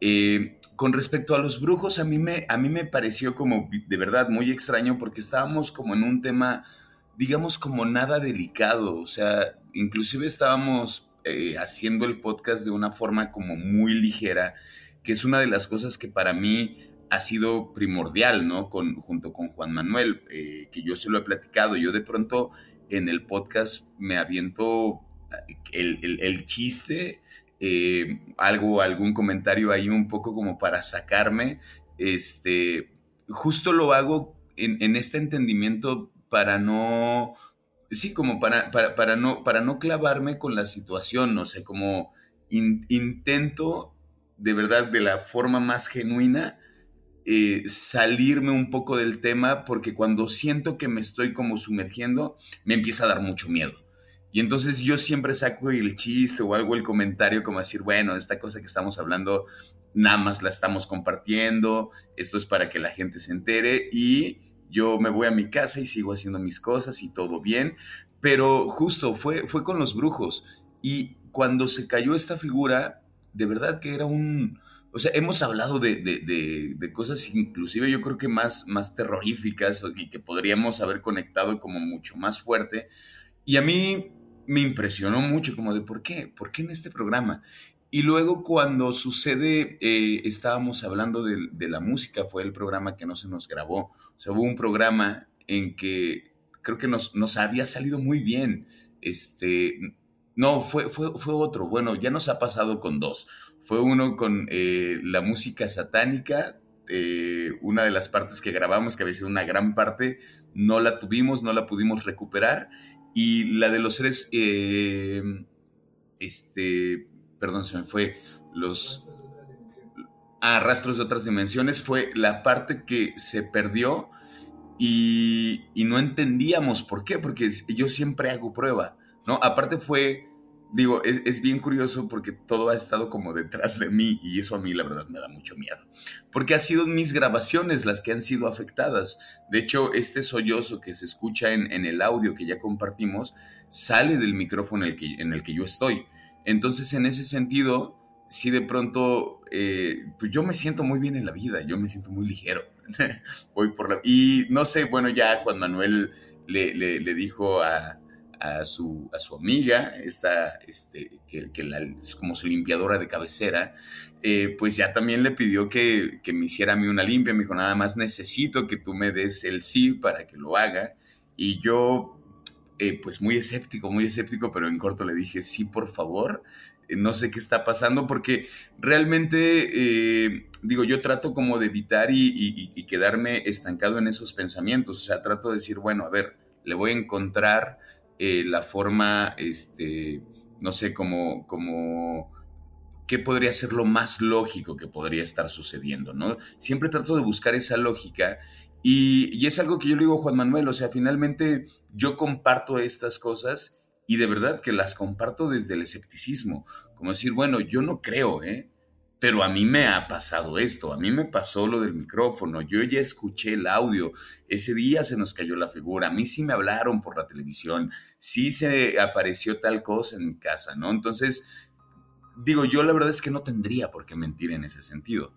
Eh, con respecto a los brujos, a mí, me, a mí me pareció como de verdad muy extraño porque estábamos como en un tema, digamos, como nada delicado, o sea, inclusive estábamos eh, haciendo el podcast de una forma como muy ligera, que es una de las cosas que para mí ha sido primordial, ¿no? Con, junto con Juan Manuel, eh, que yo se lo he platicado. Yo de pronto en el podcast me aviento el, chiste, eh, algo, algún comentario ahí un poco como para sacarme. Este, justo lo hago en, este entendimiento para no, sí, como para, para, no, para no clavarme con la situación, no sé, como intento de verdad de la forma más genuina eh, salirme un poco del tema porque cuando siento que me estoy como sumergiendo, me empieza a dar mucho miedo. Y entonces yo siempre saco el chiste o algo, el comentario como decir, bueno, esta cosa que estamos hablando, nada más la estamos compartiendo, esto es para que la gente se entere y yo me voy a mi casa y sigo haciendo mis cosas y todo bien. Pero justo fue, fue con los brujos. Y cuando se cayó esta figura, de verdad que era un, o sea, hemos hablado de, cosas inclusive yo creo que más, más terroríficas y que podríamos haber conectado como mucho más fuerte. Y a mí me impresionó mucho como de por qué, por qué en este programa. Y luego cuando sucede, eh, estábamos hablando de, la música, fue el programa que no se nos grabó. O sea, hubo un programa en que creo que nos, nos había salido muy bien. Este, No, fue, fue, fue otro. Bueno, ya nos ha pasado con dos. Fue uno con eh, la música satánica, eh, una de las partes que grabamos, que había sido una gran parte, no la tuvimos, no la pudimos recuperar. Y la de los seres, eh, este, perdón, se me fue, los... Ah, rastros de otras dimensiones fue la parte que se perdió y, y no entendíamos por qué, porque yo siempre hago prueba, ¿no? Aparte fue digo, es, bien curioso porque todo ha estado como detrás de mí y eso a mí la verdad me da mucho miedo. Porque ha sido mis grabaciones las que han sido afectadas. De hecho, este sollozo que se escucha en, el audio que ya compartimos sale del micrófono en el que, en el que yo estoy. Entonces, en ese sentido, si de pronto, eh, pues yo me siento muy bien en la vida, yo me siento muy ligero. Voy por la... Y no sé, bueno, ya Juan Manuel le, le dijo a a su, a su amiga, esta, este, que, es como su limpiadora de cabecera, eh, pues ya también le pidió que, me hiciera a mí una limpia. Me dijo, nada más necesito que tú me des el sí para que lo haga. Y yo, eh, pues muy escéptico, muy escéptico, pero en corto le dije, sí, por favor. Eh, no sé qué está pasando porque realmente, digo, yo trato como de evitar y, y quedarme estancado en esos pensamientos. O sea, trato de decir, bueno, a ver, le voy a encontrar eh, la forma, este, no sé, como, como, qué podría ser lo más lógico que podría estar sucediendo, ¿no? Siempre trato de buscar esa lógica y, y es algo que yo le digo a Juan Manuel, o sea, finalmente yo comparto estas cosas y de verdad que las comparto desde el escepticismo, como decir, bueno, yo no creo, ¿eh? Pero a mí me ha pasado esto, a mí me pasó lo del micrófono, yo ya escuché el audio, ese día se nos cayó la figura, a mí sí me hablaron por la televisión, sí se apareció tal cosa en mi casa, ¿no? Entonces, digo, yo la verdad es que no tendría por qué mentir en ese sentido.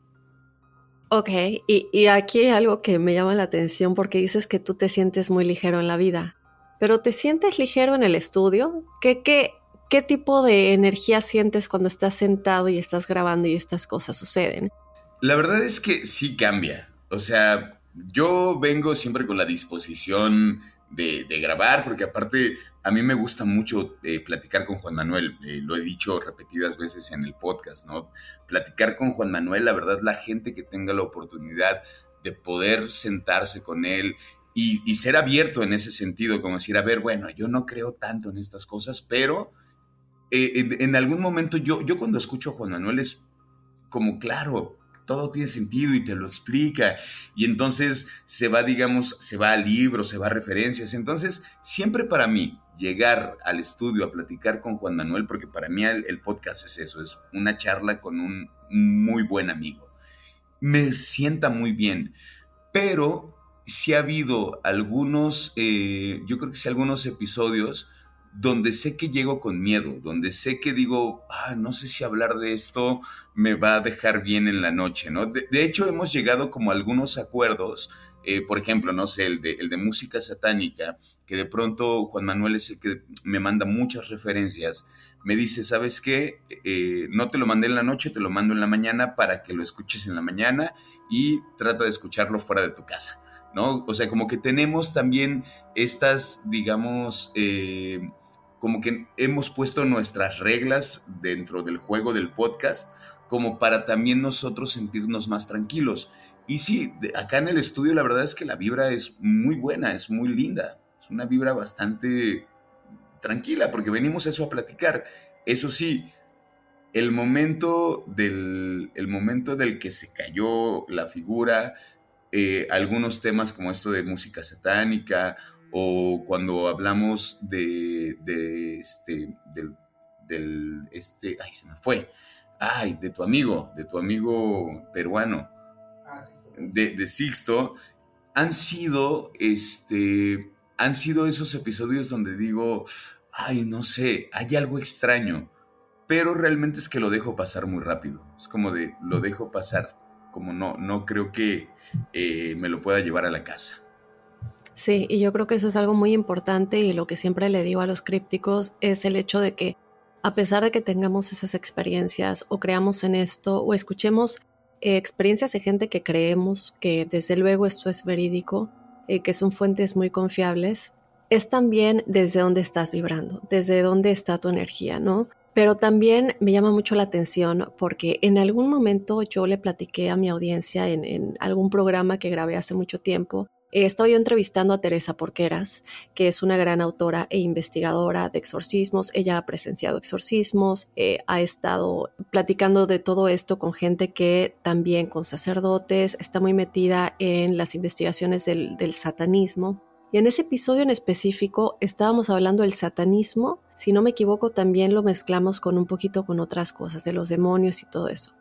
Ok, y, y aquí hay algo que me llama la atención porque dices que tú te sientes muy ligero en la vida, pero ¿te sientes ligero en el estudio? ¿Qué, qué, ¿Qué tipo de energía sientes cuando estás sentado y estás grabando y estas cosas suceden? La verdad es que sí cambia. O sea, yo vengo siempre con la disposición de, grabar, porque aparte a mí me gusta mucho eh, platicar con Juan Manuel, eh, lo he dicho repetidas veces en el podcast, ¿no? Platicar con Juan Manuel, la verdad, la gente que tenga la oportunidad de poder sentarse con él y, y ser abierto en ese sentido, como decir, a ver, bueno, yo no creo tanto en estas cosas, pero eh, en, algún momento yo, yo cuando escucho a Juan Manuel es como, claro, todo tiene sentido y te lo explica. Y entonces se va, digamos, se va a libros, se va a referencias. Entonces, siempre para mí, llegar al estudio a platicar con Juan Manuel, porque para mí el, podcast es eso, es una charla con un muy buen amigo. Me sienta muy bien, pero si ha habido algunos, eh, yo creo que sí algunos episodios donde sé que llego con miedo, donde sé que digo, ah, no sé si hablar de esto me va a dejar bien en la noche, ¿no? De, hecho, hemos llegado como algunos acuerdos, eh, por ejemplo, no sé, el de, el de música satánica, que de pronto Juan Manuel es el que me manda muchas referencias, me dice, ¿sabes qué? Eh, no te lo mandé en la noche, te lo mando en la mañana para que lo escuches en la mañana y trata de escucharlo fuera de tu casa. ¿No? O sea, como que tenemos también estas, digamos, eh, como que hemos puesto nuestras reglas dentro del juego del podcast, como para también nosotros sentirnos más tranquilos. Y sí, acá en el estudio la verdad es que la vibra es muy buena, es muy linda, es una vibra bastante tranquila, porque venimos eso a platicar. Eso sí, el momento del, el momento del que se cayó la figura, eh, algunos temas como esto de música satánica o cuando hablamos de, de este, del, este, ay, se me fue, ay, de tu amigo, de tu amigo peruano, ah, de, de Sixto, han sido, este, han sido esos episodios donde digo, ay, no sé, hay algo extraño, pero realmente es que lo dejo pasar muy rápido, es como de, lo dejo pasar, como no, no creo que eh, me lo pueda llevar a la casa. Sí, y yo creo que eso es algo muy importante y lo que siempre le digo a los crípticos es el hecho de que a pesar de que tengamos esas experiencias o creamos en esto o escuchemos eh, experiencias de gente que creemos que desde luego esto es verídico, eh, que son fuentes muy confiables, es también desde dónde estás vibrando, desde dónde está tu energía, ¿no? Pero también me llama mucho la atención porque en algún momento yo le platiqué a mi audiencia en, algún programa que grabé hace mucho tiempo. Eh, estaba yo entrevistando a Teresa Porqueras, que es una gran autora e investigadora de exorcismos. Ella ha presenciado exorcismos, eh, ha estado platicando de todo esto con gente que también con sacerdotes, está muy metida en las investigaciones del satanismo. Y en ese episodio en específico estábamos hablando del satanismo, si no me equivoco también lo mezclamos con un poquito con otras cosas, de los demonios y todo eso.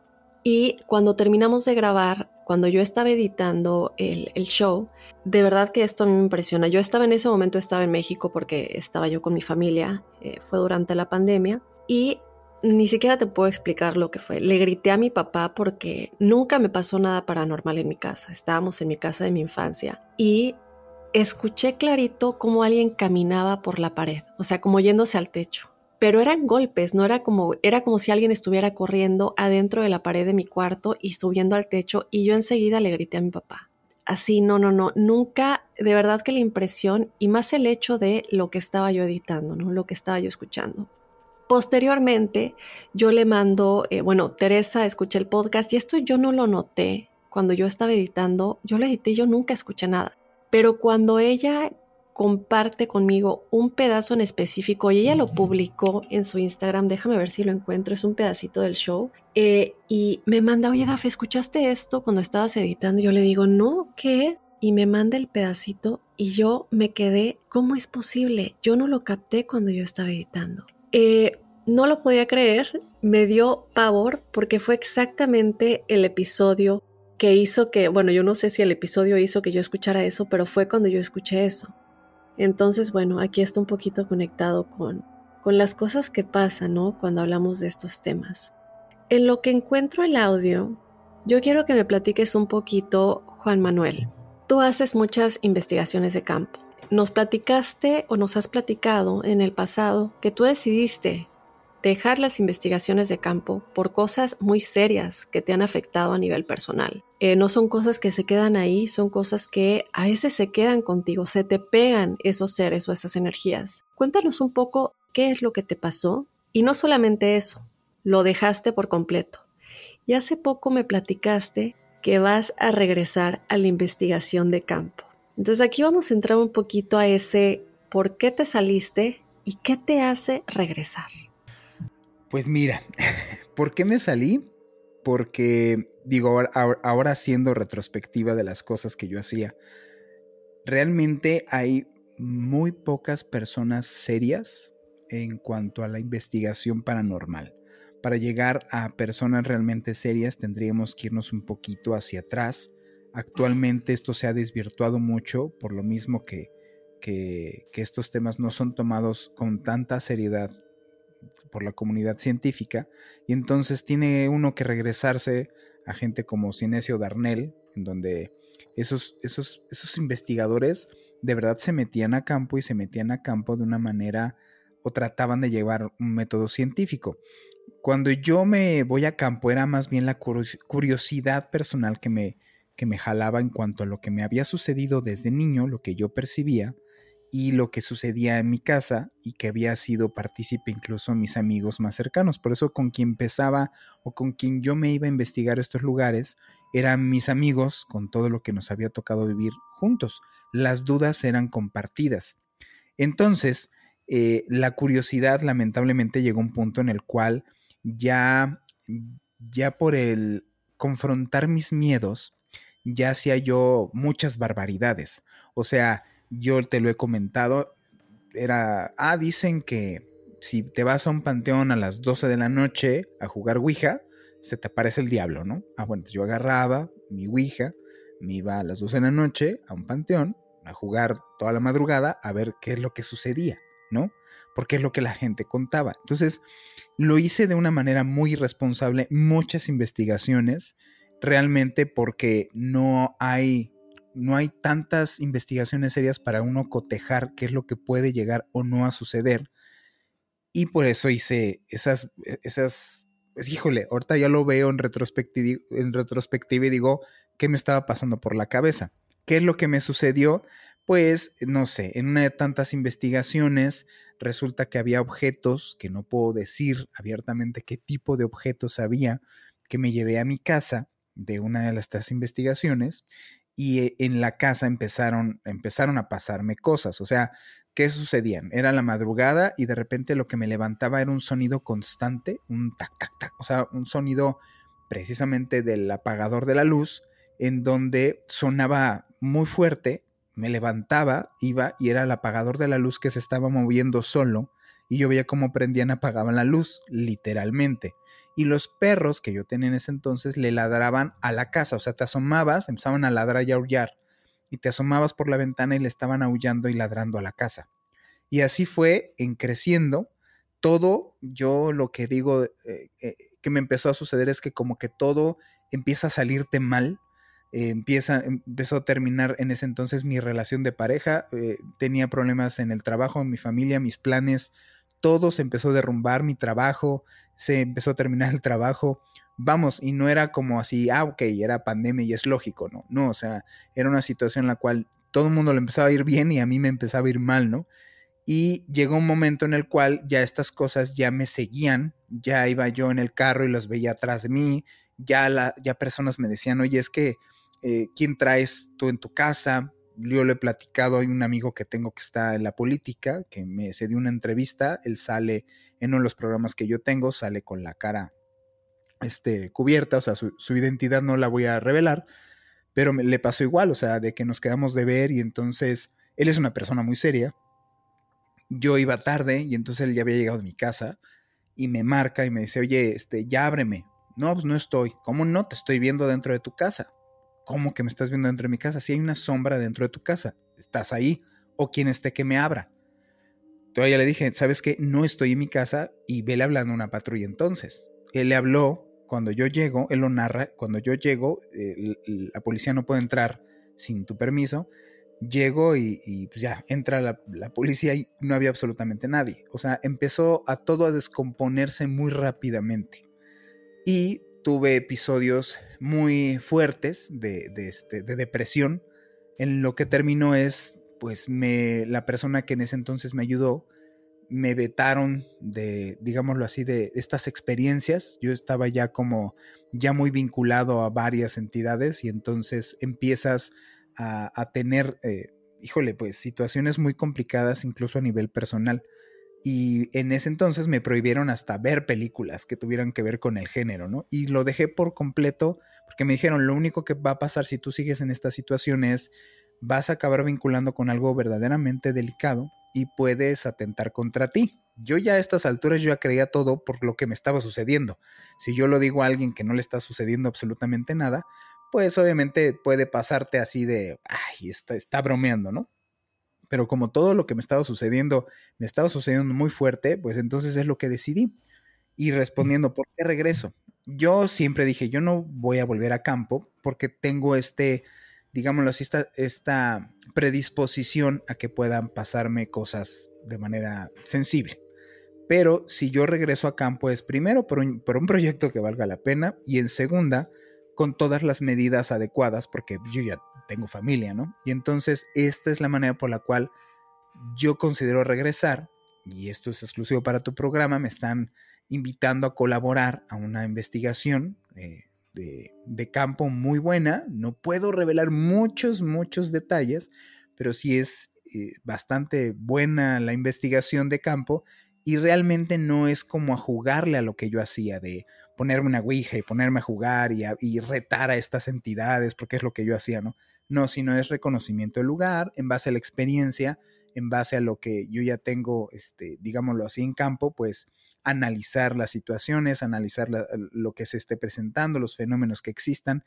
Y cuando terminamos de grabar, cuando yo estaba editando el, show, de verdad que esto a mí me impresiona. Yo estaba en ese momento, estaba en México porque estaba yo con mi familia, eh, fue durante la pandemia, y ni siquiera te puedo explicar lo que fue. Le grité a mi papá porque nunca me pasó nada paranormal en mi casa. Estábamos en mi casa de mi infancia y escuché clarito cómo alguien caminaba por la pared, o sea, como yéndose al techo. Pero eran golpes, no era como, era como si alguien estuviera corriendo adentro de la pared de mi cuarto y subiendo al techo y yo enseguida le grité a mi papá. Así, no, no, no, nunca, de verdad que la impresión y más el hecho de lo que estaba yo editando, ¿no? Lo que estaba yo escuchando. Posteriormente, yo le mando, eh, bueno, Teresa, escuché el podcast y esto yo no lo noté cuando yo estaba editando, yo lo edité, yo nunca escuché nada. Pero cuando ella comparte conmigo un pedazo en específico y ella lo publicó en su Instagram, déjame ver si lo encuentro, es un pedacito del show, eh, y me manda, oye Daf, ¿escuchaste esto cuando estabas editando? Yo le digo, no, ¿qué Y me manda el pedacito y yo me quedé, ¿cómo es posible? Yo no lo capté cuando yo estaba editando. Eh, no lo podía creer, me dio pavor porque fue exactamente el episodio que hizo que, bueno, yo no sé si el episodio hizo que yo escuchara eso, pero fue cuando yo escuché eso. Entonces, bueno, aquí está un poquito conectado con, con las cosas que pasan, ¿no? Cuando hablamos de estos temas. En lo que encuentro el audio, yo quiero que me platiques un poquito, Juan Manuel. Tú haces muchas investigaciones de campo. Nos platicaste o nos has platicado en el pasado que tú decidiste dejar las investigaciones de campo por cosas muy serias que te han afectado a nivel personal. Eh, no son cosas que se quedan ahí, son cosas que a veces se quedan contigo, se te pegan esos seres o esas energías. Cuéntanos un poco qué es lo que te pasó y no solamente eso, lo dejaste por completo. Y hace poco me platicaste que vas a regresar a la investigación de campo. Entonces aquí vamos a entrar un poquito a ese por qué te saliste y qué te hace regresar. Pues mira, ¿por qué me salí? Porque, digo, ahora, haciendo retrospectiva de las cosas que yo hacía, realmente hay muy pocas personas serias en cuanto a la investigación paranormal. Para llegar a personas realmente serias tendríamos que irnos un poquito hacia atrás. Actualmente esto se ha desvirtuado mucho por lo mismo que, que, que estos temas no son tomados con tanta seriedad por la comunidad científica, y entonces tiene uno que regresarse a gente como Cinesio Darnell, en donde esos, esos, esos investigadores de verdad se metían a campo y se metían a campo de una manera o trataban de llevar un método científico. Cuando yo me voy a campo era más bien la curiosidad personal que me, que me jalaba en cuanto a lo que me había sucedido desde niño, lo que yo percibía, y lo que sucedía en mi casa y que había sido partícipe incluso mis amigos más cercanos. Por eso con quien empezaba o con quien yo me iba a investigar estos lugares eran mis amigos con todo lo que nos había tocado vivir juntos. Las dudas eran compartidas. Entonces, eh, la curiosidad lamentablemente llegó a un punto en el cual ya, ya por el confrontar mis miedos, ya hacía yo muchas barbaridades. O sea, yo te lo he comentado, era, ah, dicen que si te vas a un panteón a las 12 de la noche a jugar Ouija, se te aparece el diablo, ¿no? Ah, bueno, pues yo agarraba mi Ouija, me iba a las 12 de la noche a un panteón a jugar toda la madrugada a ver qué es lo que sucedía, ¿no? Porque es lo que la gente contaba. Entonces, lo hice de una manera muy responsable, muchas investigaciones, realmente porque no hay no hay tantas investigaciones serias para uno cotejar qué es lo que puede llegar o no a suceder. Y por eso hice esas, e, esas, pues, híjole, ahorita ya lo veo en retrospectiva, en retrospectiva y digo, ¿qué me estaba pasando por la cabeza? ¿Qué es lo que me sucedió? pues no sé, en una de tantas investigaciones resulta que había objetos que no puedo decir abiertamente qué tipo de objetos había que me llevé a mi casa de una de estas investigaciones y eh, en la casa empezaron, empezaron a pasarme cosas. O sea, ¿qué sucedían? Era la madrugada y de repente lo que me levantaba era un sonido constante, un tac, tac, tac, o sea, un sonido precisamente del apagador de la luz, en donde sonaba muy fuerte, me levantaba, iba y era el apagador de la luz que se estaba moviendo solo y yo veía cómo prendían, apagaban la luz, literalmente y los perros que yo tenía en ese entonces le ladraban a la casa, o sea, te asomabas, empezaban a ladrar y a aullar, y te asomabas por la ventana y le estaban aullando y ladrando a la casa. Y así fue en creciendo. Todo, yo lo que digo eh, eh, que me empezó a suceder es que como que todo empieza a salirte mal, eh, empieza, empezó a terminar en ese entonces mi relación de pareja, tenía problemas en el trabajo, en mi familia, mis planes, todo se empezó a derrumbar, mi trabajo, se empezó a terminar el trabajo. Vamos, y no era como así, ah, ok, era pandemia y es lógico, ¿no? No, o sea, era una situación en la cual todo el mundo le empezaba a ir bien y a mí me empezaba a ir mal, ¿no? Y llegó un momento en el cual ya estas cosas ya me seguían, ya iba yo en el carro y los veía atrás de mí, ya, la, ya personas me decían, oye, es que, eh, ¿quién traes tú en tu casa? Yo le he platicado, hay un amigo que tengo que está en la política, que me se dio una entrevista, él sale en uno de los programas que yo tengo, sale con la cara este, cubierta, o sea, su, identidad no la voy a revelar, pero le pasó igual, o sea, de que nos quedamos de ver y entonces él es una persona muy seria, yo iba tarde y entonces él ya había llegado a mi casa y me marca y me dice, oye, este, ya ábreme. No, pues no estoy. ¿Cómo no? Te estoy viendo dentro de tu casa. ¿Cómo que me estás viendo dentro de mi casa? Si hay una sombra dentro de tu casa, estás ahí. O quien esté que me abra. Todavía le dije, ¿sabes qué? No estoy en mi casa y vele hablando a una patrulla entonces. Él le habló, cuando yo llego, él lo narra, cuando yo llego, eh, la policía no puede entrar sin tu permiso. Llego y, pues ya, entra la, la, policía y no había absolutamente nadie. O sea, empezó a todo a descomponerse muy rápidamente. Y tuve episodios muy fuertes de, este, de depresión. En lo que terminó es, pues, me, la persona que en ese entonces me ayudó, me vetaron de, digámoslo así, de estas experiencias. Yo estaba ya como, ya muy vinculado a varias entidades y entonces empiezas a, tener, eh, híjole, pues situaciones muy complicadas incluso a nivel personal. Y en ese entonces me prohibieron hasta ver películas que tuvieran que ver con el género, ¿no? Y lo dejé por completo porque me dijeron, lo único que va a pasar si tú sigues en esta situación es, vas a acabar vinculando con algo verdaderamente delicado y puedes atentar contra ti. Yo ya a estas alturas yo ya creía todo por lo que me estaba sucediendo. Si yo lo digo a alguien que no le está sucediendo absolutamente nada, pues obviamente puede pasarte así de, ay, está, está bromeando, ¿no? Pero como todo lo que me estaba sucediendo me estaba sucediendo muy fuerte, pues entonces es lo que decidí. Y respondiendo, ¿por qué regreso? Yo siempre dije, yo no voy a volver a campo porque tengo este, digámoslo así, esta, esta predisposición a que puedan pasarme cosas de manera sensible. Pero si yo regreso a campo es primero por un, por un proyecto que valga la pena y en segunda con todas las medidas adecuadas porque yo ya tengo familia, ¿no? Y entonces esta es la manera por la cual yo considero regresar, y esto es exclusivo para tu programa, me están invitando a colaborar a una investigación eh, de, campo muy buena. No puedo revelar muchos, muchos detalles, pero sí es eh, bastante buena la investigación de campo y realmente no es como a jugarle a lo que yo hacía de ponerme una ouija y ponerme a jugar y, y retar a estas entidades, porque es lo que yo hacía, ¿no? No, sino es reconocimiento del lugar en base a la experiencia, en base a lo que yo ya tengo, este, digámoslo así, en campo, pues analizar las situaciones, analizar lo que se esté presentando, los fenómenos que existan,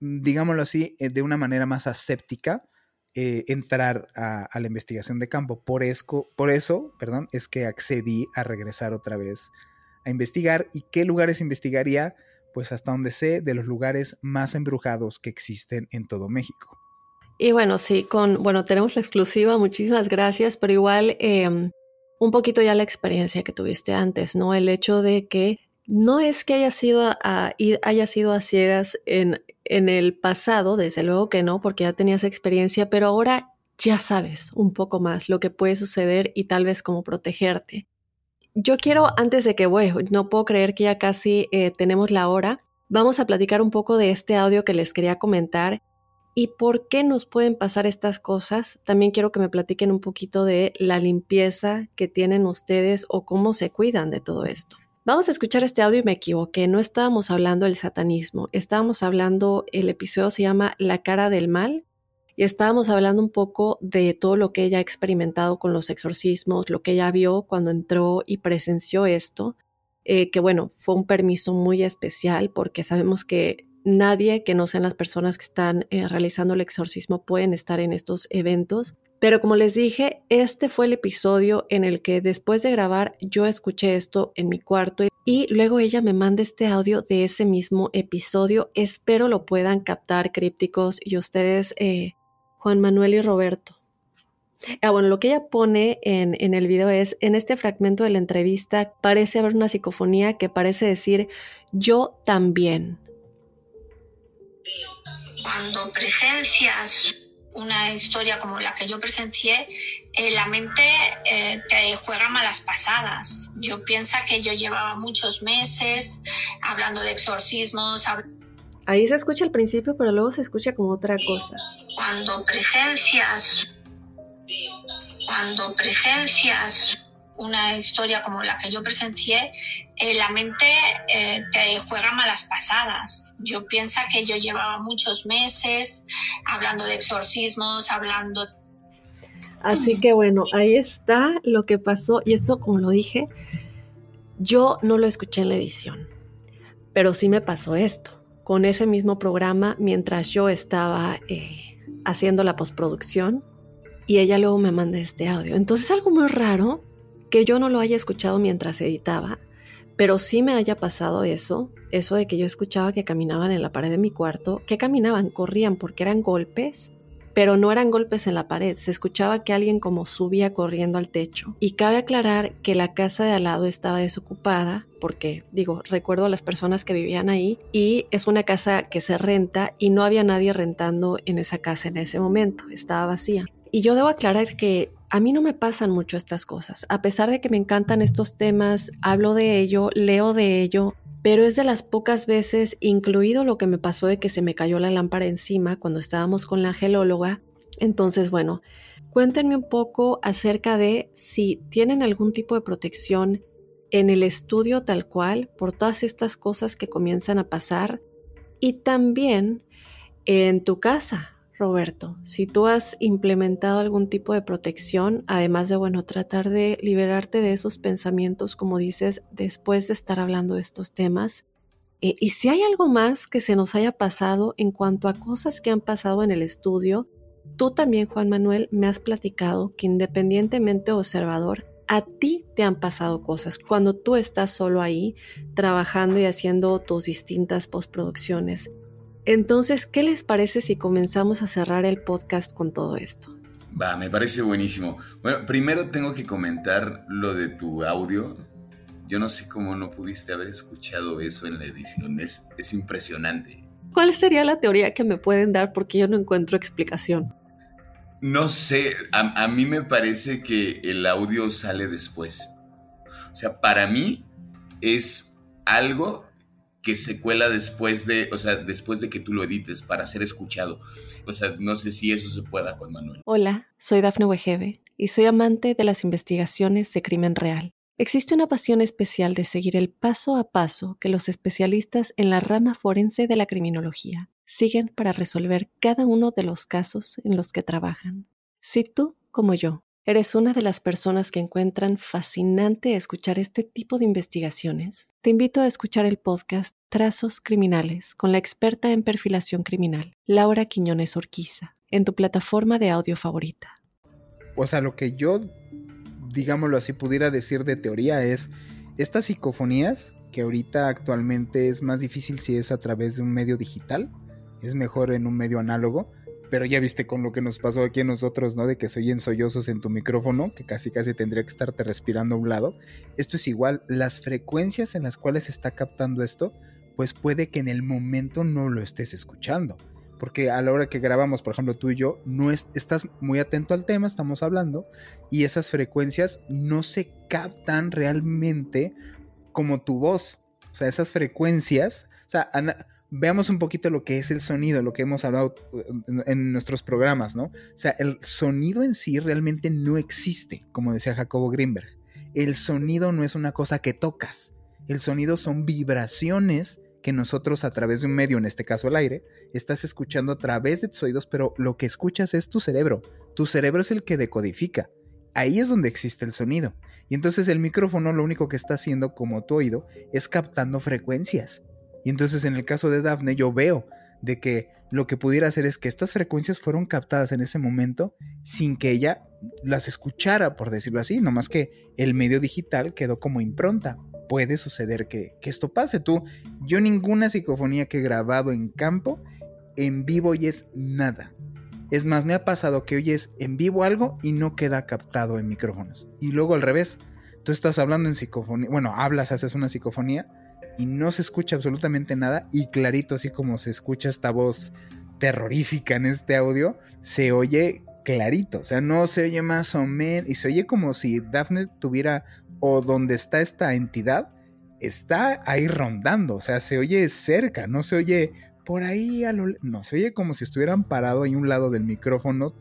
mm, digámoslo así, eh, de una manera más aséptica, eh, entrar a, la investigación de campo. Por, por eso, perdón, es que accedí a regresar otra vez a investigar. ¿Y qué lugares investigaría? Pues hasta donde sé, de los lugares más embrujados que existen en todo México. Y bueno, sí, con, bueno, tenemos la exclusiva, muchísimas gracias, pero igual em, un poquito ya la experiencia que tuviste antes, ¿no? El hecho de que no es que haya sido a, haya sido ciegas en, en el pasado, desde luego que no, porque ya tenías experiencia, pero ahora ya sabes un poco más lo que puede suceder y tal vez cómo protegerte. Yo quiero, antes de que, bueno, no puedo creer que ya casi eh, tenemos la hora, vamos a platicar un poco de este audio que les quería comentar y por qué nos pueden pasar estas cosas. También quiero que me platiquen un poquito de la limpieza que tienen ustedes o cómo se cuidan de todo esto. Vamos a escuchar este audio y me equivoqué, no estábamos hablando del satanismo, estábamos hablando, el episodio se llama La cara del mal y estábamos hablando un poco de todo lo que ella ha experimentado con los exorcismos, lo que ella vio cuando entró y presenció esto, eh, que bueno, fue un permiso muy especial porque sabemos que nadie que no sean las personas que están eh, realizando el exorcismo pueden estar en estos eventos. Pero como les dije, este fue el episodio en el que después de grabar yo escuché esto en mi cuarto y luego ella me manda este audio de ese mismo episodio. Espero lo puedan captar crípticos y ustedes eh, Juan Manuel y Roberto. Ah, bueno, lo que ella pone en, en, el video es, en este fragmento de la entrevista parece haber una psicofonía que parece decir, yo también. Cuando presencias una historia como la que yo presencié, eh, la mente eh, te juega malas pasadas. Yo pienso que yo llevaba muchos meses hablando de exorcismos, Ahí se escucha al principio, pero luego se escucha como otra cosa. Cuando presencias, cuando presencias una historia como la que yo presencié, eh, la mente eh, te juega malas pasadas. Yo pienso que yo llevaba muchos meses hablando de exorcismos, hablando... Así que bueno, ahí está lo que pasó y eso, como lo dije, yo no lo escuché en la edición, pero sí me pasó esto con ese mismo programa mientras yo estaba eh, haciendo la postproducción y ella luego me manda este audio. Entonces es algo muy raro que yo no lo haya escuchado mientras editaba, pero sí me haya pasado eso, eso de que yo escuchaba que caminaban en la pared de mi cuarto, que caminaban, corrían porque eran golpes pero no eran golpes en la pared, se escuchaba que alguien como subía corriendo al techo. Y cabe aclarar que la casa de al lado estaba desocupada, porque digo, recuerdo a las personas que vivían ahí, y es una casa que se renta y no había nadie rentando en esa casa en ese momento, estaba vacía. Y yo debo aclarar que a mí no me pasan mucho estas cosas, a pesar de que me encantan estos temas, hablo de ello, leo de ello, pero es de las pocas veces, incluido lo que me pasó de que se me cayó la lámpara encima cuando estábamos con la angelóloga. Entonces, bueno, cuéntenme un poco acerca de si tienen algún tipo de protección en el estudio tal cual por todas estas cosas que comienzan a pasar y también en tu casa, Roberto, si tú has implementado algún tipo de protección, además de, bueno, tratar de liberarte de esos pensamientos, como dices, después de estar hablando de estos temas, eh, y si hay algo más que se nos haya pasado en cuanto a cosas que han pasado en el estudio, tú también, Juan Manuel, me has platicado que independientemente observador, a ti te han pasado cosas cuando tú estás solo ahí trabajando y haciendo tus distintas postproducciones. Entonces, ¿qué les parece si comenzamos a cerrar el podcast con todo esto? Va, me parece buenísimo. Bueno, primero tengo que comentar lo de tu audio. Yo no sé cómo no pudiste haber escuchado eso en la edición. Es, es impresionante. ¿Cuál sería la teoría que me pueden dar? Porque yo no encuentro explicación. No sé, a, a mí me parece que el audio sale después. O sea, para mí es algo que se cuela después de, o sea, después de que tú lo edites para ser escuchado. O sea, no sé si eso se pueda, Juan Manuel. Hola, soy Dafne Wegebe y soy amante de las investigaciones de crimen real. Existe una pasión especial de seguir el paso a paso que los especialistas en la rama forense de la criminología siguen para resolver cada uno de los casos en los que trabajan. Si tú, como yo, ¿Eres una de las personas que encuentran fascinante escuchar este tipo de investigaciones? Te invito a escuchar el podcast Trazos Criminales con la experta en perfilación criminal, Laura Quiñones Orquiza, en tu plataforma de audio favorita. O sea, lo que yo, digámoslo así, pudiera decir de teoría es, estas psicofonías, que ahorita actualmente es más difícil si es a través de un medio digital, es mejor en un medio análogo, pero ya viste con lo que nos pasó aquí a nosotros, ¿no? De que se oyen sollozos en tu micrófono, que casi casi tendría que estarte respirando a un lado. Esto es igual, las frecuencias en las cuales se está captando esto, pues puede que en el momento no lo estés escuchando. porque a la hora que grabamos, por ejemplo, tú y yo, no estás muy atento al tema, estamos hablando, y esas frecuencias no se captan realmente como tu voz. O sea, esas frecuencias, o sea, veamos un poquito lo que es el sonido, lo que hemos hablado en, en, nuestros programas, ¿no? O sea, el sonido en sí realmente no existe, como decía Jacobo Greenberg. El sonido no es una cosa que tocas. El sonido son vibraciones que nosotros a través de un medio, en este caso el aire, estás escuchando a través de tus oídos, pero lo que escuchas es tu cerebro. Tu cerebro es el que decodifica. Ahí es donde existe el sonido. Y entonces el micrófono lo único que está haciendo como tu oído es captando frecuencias. Y entonces en el caso de Daphne yo veo de que lo que pudiera hacer es que estas frecuencias fueron captadas en ese momento sin que ella las escuchara, por decirlo así, nomás que el medio digital quedó como impronta. Puede suceder que, que esto pase. Tú, yo ninguna psicofonía que he grabado en campo, en vivo y es nada. Es más, me ha pasado que oyes en vivo algo y no queda captado en micrófonos. Y luego al revés, tú estás hablando en psicofonía, bueno, hablas, haces una psicofonía y no se escucha absolutamente nada y clarito, así como se escucha esta voz terrorífica en este audio, se oye clarito, o sea, no se oye más o menos, y se oye como si Daphne tuviera, o donde está esta entidad, está ahí rondando, o sea, se oye cerca, no se oye por ahí a lo... No, se oye como si estuvieran parado ahí un lado del micrófono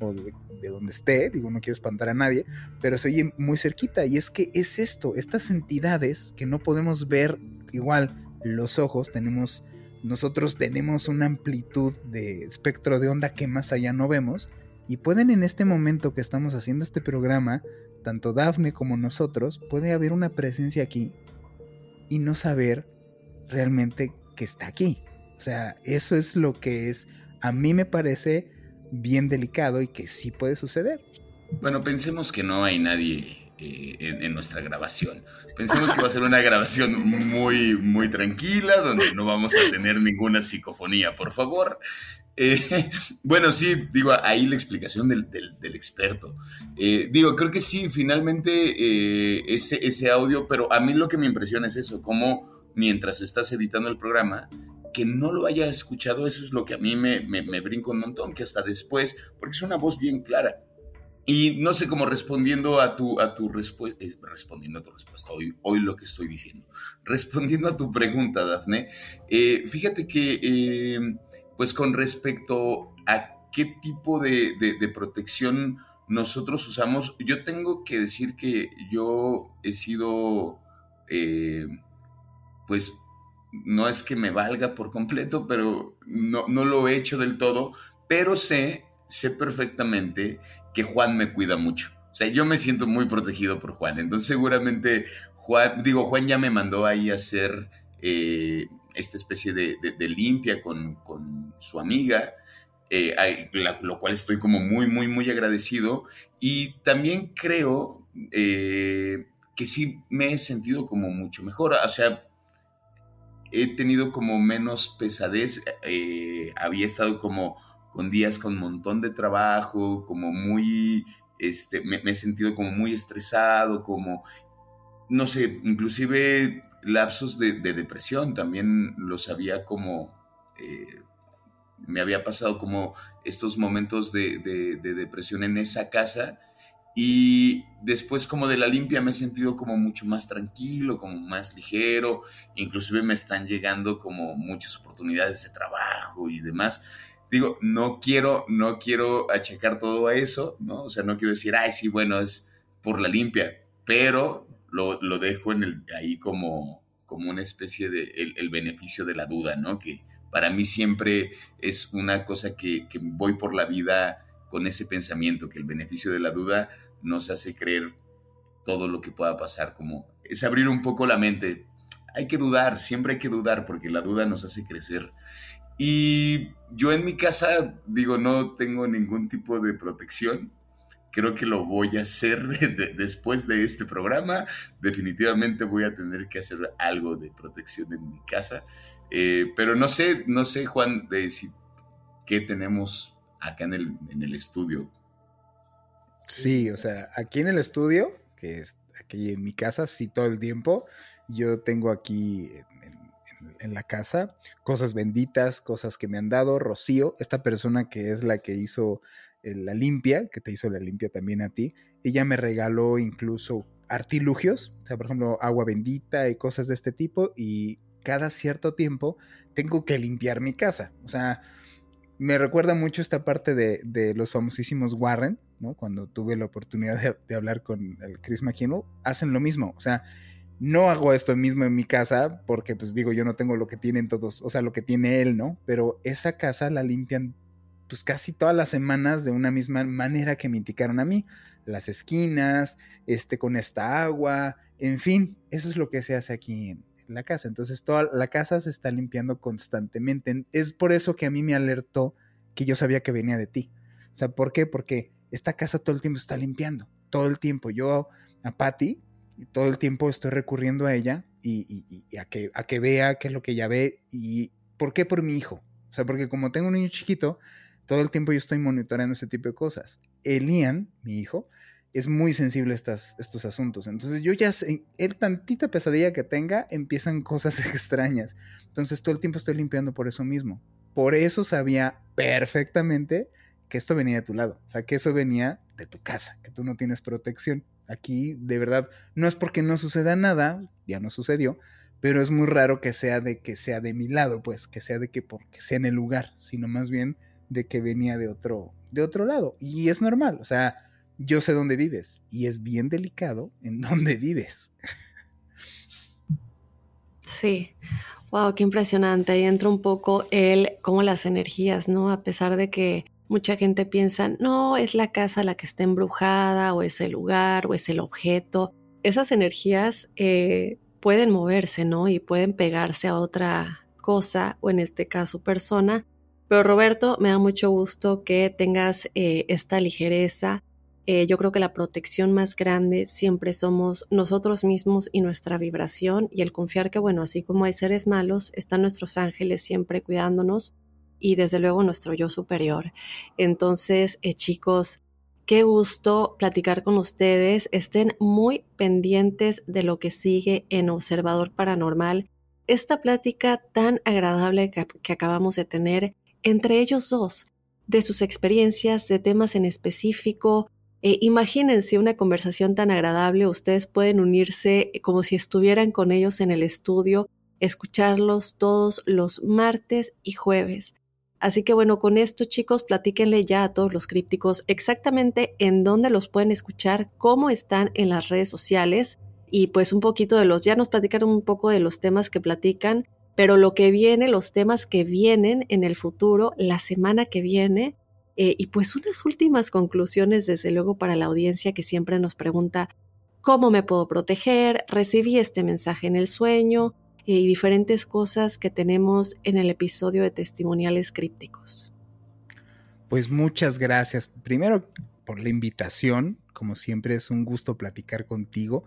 o de, donde esté, digo, no quiero espantar a nadie, pero se oye muy cerquita y es que es esto, estas entidades que no podemos ver igual los ojos, tenemos, nosotros tenemos una amplitud de espectro de onda que más allá no vemos y pueden en este momento que estamos haciendo este programa, tanto Dafne como nosotros, puede haber una presencia aquí y no saber realmente que está aquí. O sea, eso es lo que es, a mí me parece bien delicado y que sí puede suceder. Bueno, pensemos que no hay nadie eh, en, nuestra grabación. Pensemos que va a ser una grabación muy, muy tranquila, donde no vamos a tener ninguna psicofonía, por favor. Eh, bueno, sí, digo, ahí la explicación del, experto. Eh, digo, creo que sí, finalmente ese, ese audio, pero a mí lo que me impresiona es eso, como mientras estás editando el programa, que no lo haya escuchado, eso es lo que a mí me, me, brinca un montón, que hasta después, porque es una voz bien clara. Y no sé cómo respondiendo a tu, a tu respuesta, eh, respondiendo a tu respuesta, hoy, hoy lo que estoy diciendo, respondiendo a tu pregunta, Dafne, eh, fíjate que, eh, pues con respecto a qué tipo de, de, protección nosotros usamos, yo tengo que decir que yo he sido, pues, no es que me valga por completo, pero no, no lo he hecho del todo, pero sé, sé perfectamente que Juan me cuida mucho. O sea, yo me siento muy protegido por Juan. Entonces seguramente Juan, digo, Juan ya me mandó ahí a hacer eh, esta especie de, limpia con, su amiga, eh, lo cual estoy como muy, muy, muy agradecido. Y también creo eh, que sí me he sentido como mucho mejor. O sea, he tenido como menos pesadez, eh, había estado como con días con un montón de trabajo, como muy, este, me, he sentido como muy estresado, como, no sé, inclusive lapsos de, depresión también los había como, eh, me había pasado como estos momentos de, de depresión en esa casa y después como de la limpia me he sentido como mucho más tranquilo, como más ligero, inclusive me están llegando como muchas oportunidades de trabajo y demás. Digo, no quiero, no quiero achacar todo a eso, ¿no? O sea, no quiero decir, ay, sí, bueno, es por la limpia, pero lo, dejo en el, ahí como, como una especie de el, beneficio de la duda, ¿no? Que para mí siempre es una cosa que, que voy por la vida con ese pensamiento que el beneficio de la duda nos hace creer todo lo que pueda pasar, como es abrir un poco la mente. Hay que dudar, siempre hay que dudar porque la duda nos hace crecer. Y yo en mi casa, digo, no tengo ningún tipo de protección. Creo que lo voy a hacer después de este programa. Definitivamente voy a tener que hacer algo de protección en mi casa. Eh, pero no sé, no sé, Juan, de si, qué tenemos acá en el, en el estudio. Sí, o sea, aquí en el estudio, que es aquí en mi casa, sí todo el tiempo, yo tengo aquí en, en la casa, cosas benditas, cosas que me han dado. Rocío, esta persona que es la que hizo eh, la limpia, que te hizo la limpia también a ti, ella me regaló incluso artilugios, o sea, por ejemplo, agua bendita y cosas de este tipo, y cada cierto tiempo tengo que limpiar mi casa. O sea, me recuerda mucho esta parte de, los famosísimos Warren, ¿no? Cuando tuve la oportunidad de, hablar con el Chris McKinnell, hacen lo mismo. O sea, no hago esto mismo en mi casa porque, pues digo, yo no tengo lo que tienen todos, o sea, lo que tiene él, ¿no? Pero esa casa la limpian pues casi todas las semanas de una misma manera que me indicaron a mí. Las esquinas, este, con esta agua, en fin, eso es lo que se hace aquí en, la casa. Entonces, toda la casa se está limpiando constantemente. Es por eso que a mí me alertó que yo sabía que venía de ti. O sea, ¿por qué? Porque esta casa todo el tiempo está limpiando. Todo el tiempo. Yo a Patty, todo el tiempo estoy recurriendo a ella y, a, que, a que vea qué es lo que ella ve. ¿Y por qué? Por mi hijo. O sea, porque como tengo un niño chiquito, todo el tiempo yo estoy monitoreando ese tipo de cosas. Elian, mi hijo, es muy sensible estas, estos asuntos. Entonces yo ya sé, el tantita pesadilla que tenga, empiezan cosas extrañas. Entonces todo el tiempo estoy limpiando por eso mismo. Por eso sabía perfectamente que esto venía de tu lado. O sea, que eso venía de tu casa, que tú no tienes protección. Aquí, de verdad, no es porque no suceda nada, ya no sucedió, pero es muy raro que sea de que sea de mi lado, pues, que sea de que porque sea en el lugar, sino más bien de que venía de otro, de otro lado. Y es normal, o sea, yo sé dónde vives y es bien delicado en dónde vives. Sí. Wow, qué impresionante. Ahí entra un poco el como las energías, ¿no? A pesar de que mucha gente piensa, no, es la casa la que está embrujada, o es el lugar, o es el objeto. Esas energías eh, pueden moverse, ¿no? Y pueden pegarse a otra cosa, o en este caso persona, pero Roberto, me da mucho gusto que tengas eh, esta ligereza. Eh, yo creo que la protección más grande siempre somos nosotros mismos y nuestra vibración y el confiar que, bueno, así como hay seres malos, están nuestros ángeles siempre cuidándonos y desde luego nuestro yo superior. Entonces, eh, chicos, qué gusto platicar con ustedes. Estén muy pendientes de lo que sigue en Observador Paranormal. Esta plática tan agradable que acabamos de tener entre ellos dos, de sus experiencias, de temas en específico. Eh, imagínense una conversación tan agradable, ustedes pueden unirse eh, como si estuvieran con ellos en el estudio, escucharlos todos los martes y jueves. Así que bueno, con esto chicos, platíquenle ya a todos los crípticos exactamente en dónde los pueden escuchar, cómo están en las redes sociales y pues un poquito de los, ya nos platicaron un poco de los temas que platican, pero lo que viene, los temas que vienen en el futuro, la semana que viene, eh, y pues unas últimas conclusiones, desde luego, para la audiencia que siempre nos pregunta, ¿cómo me puedo proteger? Recibí este mensaje en el sueño eh, y diferentes cosas que tenemos en el episodio de testimoniales crípticos. Pues muchas gracias. Primero por la invitación, como siempre es un gusto platicar contigo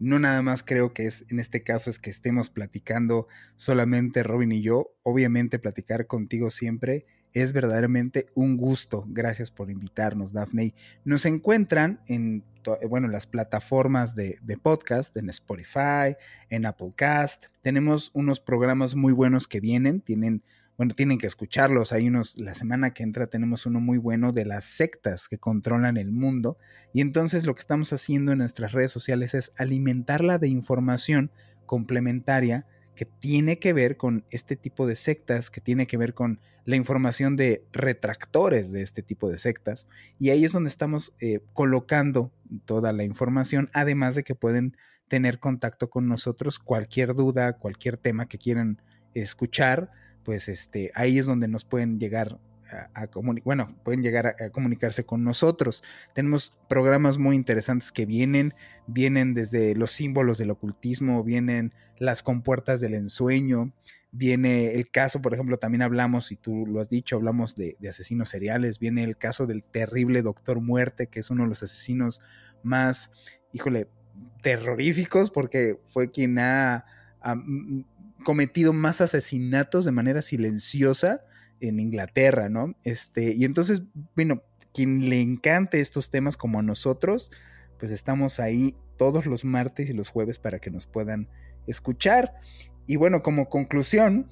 no nada más creo que es en este caso es que estemos platicando solamente Robin y yo, obviamente platicar contigo siempre es verdaderamente un gusto. Gracias por invitarnos, Daphne. Nos encuentran en bueno, las plataformas de, podcast, en Spotify, en Applecast. Tenemos unos programas muy buenos que vienen, tienen bueno, tienen que escucharlos. Hay unos, la semana que entra tenemos uno muy bueno de las sectas que controlan el mundo. Y entonces lo que estamos haciendo en nuestras redes sociales es alimentarla de información complementaria que tiene que ver con este tipo de sectas, que tiene que ver con la información de retractores de este tipo de sectas. Y ahí es donde estamos eh, colocando toda la información, además de que pueden tener contacto con nosotros, cualquier duda, cualquier tema que quieran escuchar pues este, ahí es donde nos pueden llegar bueno, pueden llegar a, comunicarse con nosotros. Tenemos programas muy interesantes que vienen, vienen desde los símbolos del ocultismo, vienen las compuertas del ensueño, viene el caso, por ejemplo, también hablamos, y tú lo has dicho, hablamos de, asesinos seriales, viene el caso del terrible Doctor Muerte, que es uno de los asesinos más, híjole, terroríficos, porque fue quien ha cometido más asesinatos de manera silenciosa en Inglaterra, ¿no? Este, y entonces, bueno, quien le encante estos temas como a nosotros, pues estamos ahí todos los martes y los jueves para que nos puedan escuchar. Y bueno, como conclusión,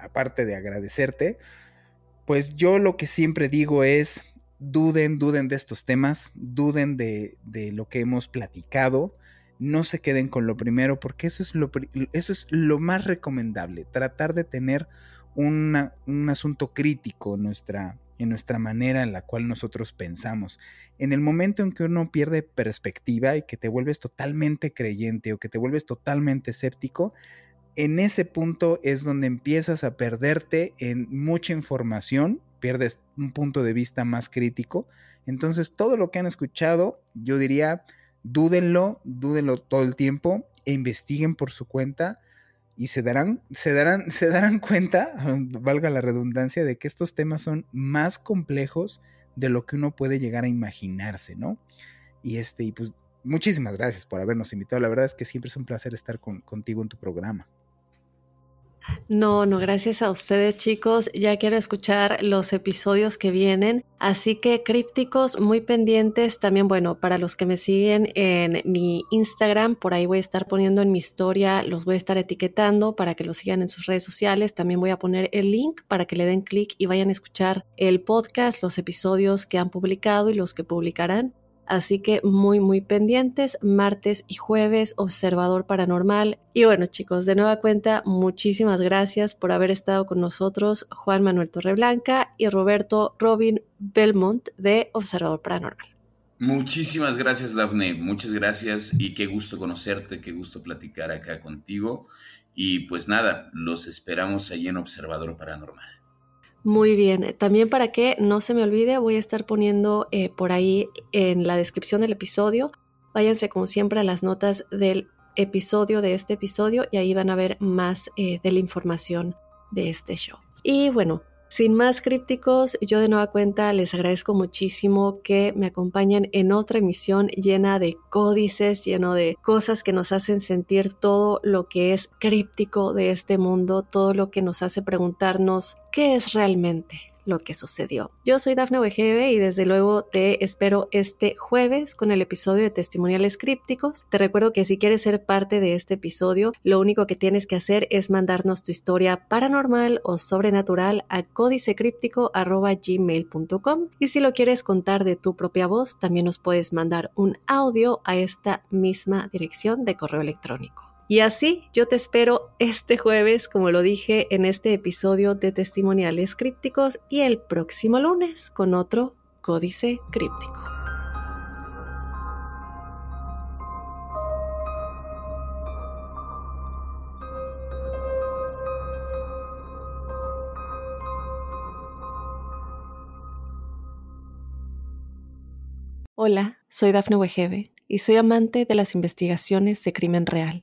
aparte de agradecerte, pues yo lo que siempre digo es, duden, duden de estos temas, duden de, lo que hemos platicado, no se queden con lo primero, porque eso es lo, eso es lo más recomendable, tratar de tener un asunto crítico en nuestra, en nuestra manera en la cual nosotros pensamos. En el momento en que uno pierde perspectiva y que te vuelves totalmente creyente o que te vuelves totalmente escéptico, en ese punto es donde empiezas a perderte en mucha información, pierdes un punto de vista más crítico. Entonces, todo lo que han escuchado, yo diría, dúdenlo, dúdenlo todo el tiempo e investiguen por su cuenta y se darán, se darán, se darán cuenta, valga la redundancia, de que estos temas son más complejos de lo que uno puede llegar a imaginarse, ¿no? Y este, y pues muchísimas gracias por habernos invitado. La verdad es que siempre es un placer estar contigo en tu programa. No, no, gracias a ustedes chicos. Ya quiero escuchar los episodios que vienen. Así que crípticos, muy pendientes. También, bueno, para los que me siguen en mi Instagram, por ahí voy a estar poniendo en mi historia, los voy a estar etiquetando para que los sigan en sus redes sociales. También voy a poner el link para que le den clic y vayan a escuchar el podcast, los episodios que han publicado y los que publicarán. Así que muy, muy pendientes, martes y jueves, Observador Paranormal. Y bueno chicos, de nueva cuenta, muchísimas gracias por haber estado con nosotros, Juan Manuel Torreblanca y Roberto Robin Belmont de Observador Paranormal. Muchísimas gracias, Dafne. Muchas gracias y qué gusto conocerte, qué gusto platicar acá contigo. Y pues nada, los esperamos ahí en Observador Paranormal. Muy bien, también para que no se me olvide, voy a estar poniendo eh, por ahí en la descripción del episodio. Váyanse como siempre a las notas del episodio de este episodio y ahí van a ver más eh, de la información de este show. Y bueno, sin más crípticos, yo de nueva cuenta les agradezco muchísimo que me acompañen en otra emisión llena de códices, lleno de cosas que nos hacen sentir todo lo que es críptico de este mundo, todo lo que nos hace preguntarnos qué es realmente lo que sucedió. Yo soy Dafne Wegebe y desde luego te espero este jueves con el episodio de testimoniales crípticos. Te recuerdo que si quieres ser parte de este episodio, lo único que tienes que hacer es mandarnos tu historia paranormal o sobrenatural a códicecríptico.gmail.com y si lo quieres contar de tu propia voz, también nos puedes mandar un audio a esta misma dirección de correo electrónico. Y así yo te espero este jueves, como lo dije en este episodio de Testimoniales Crípticos, y el próximo lunes con otro Códice Críptico. Hola, soy Dafne Wegebe y soy amante de las investigaciones de crimen real.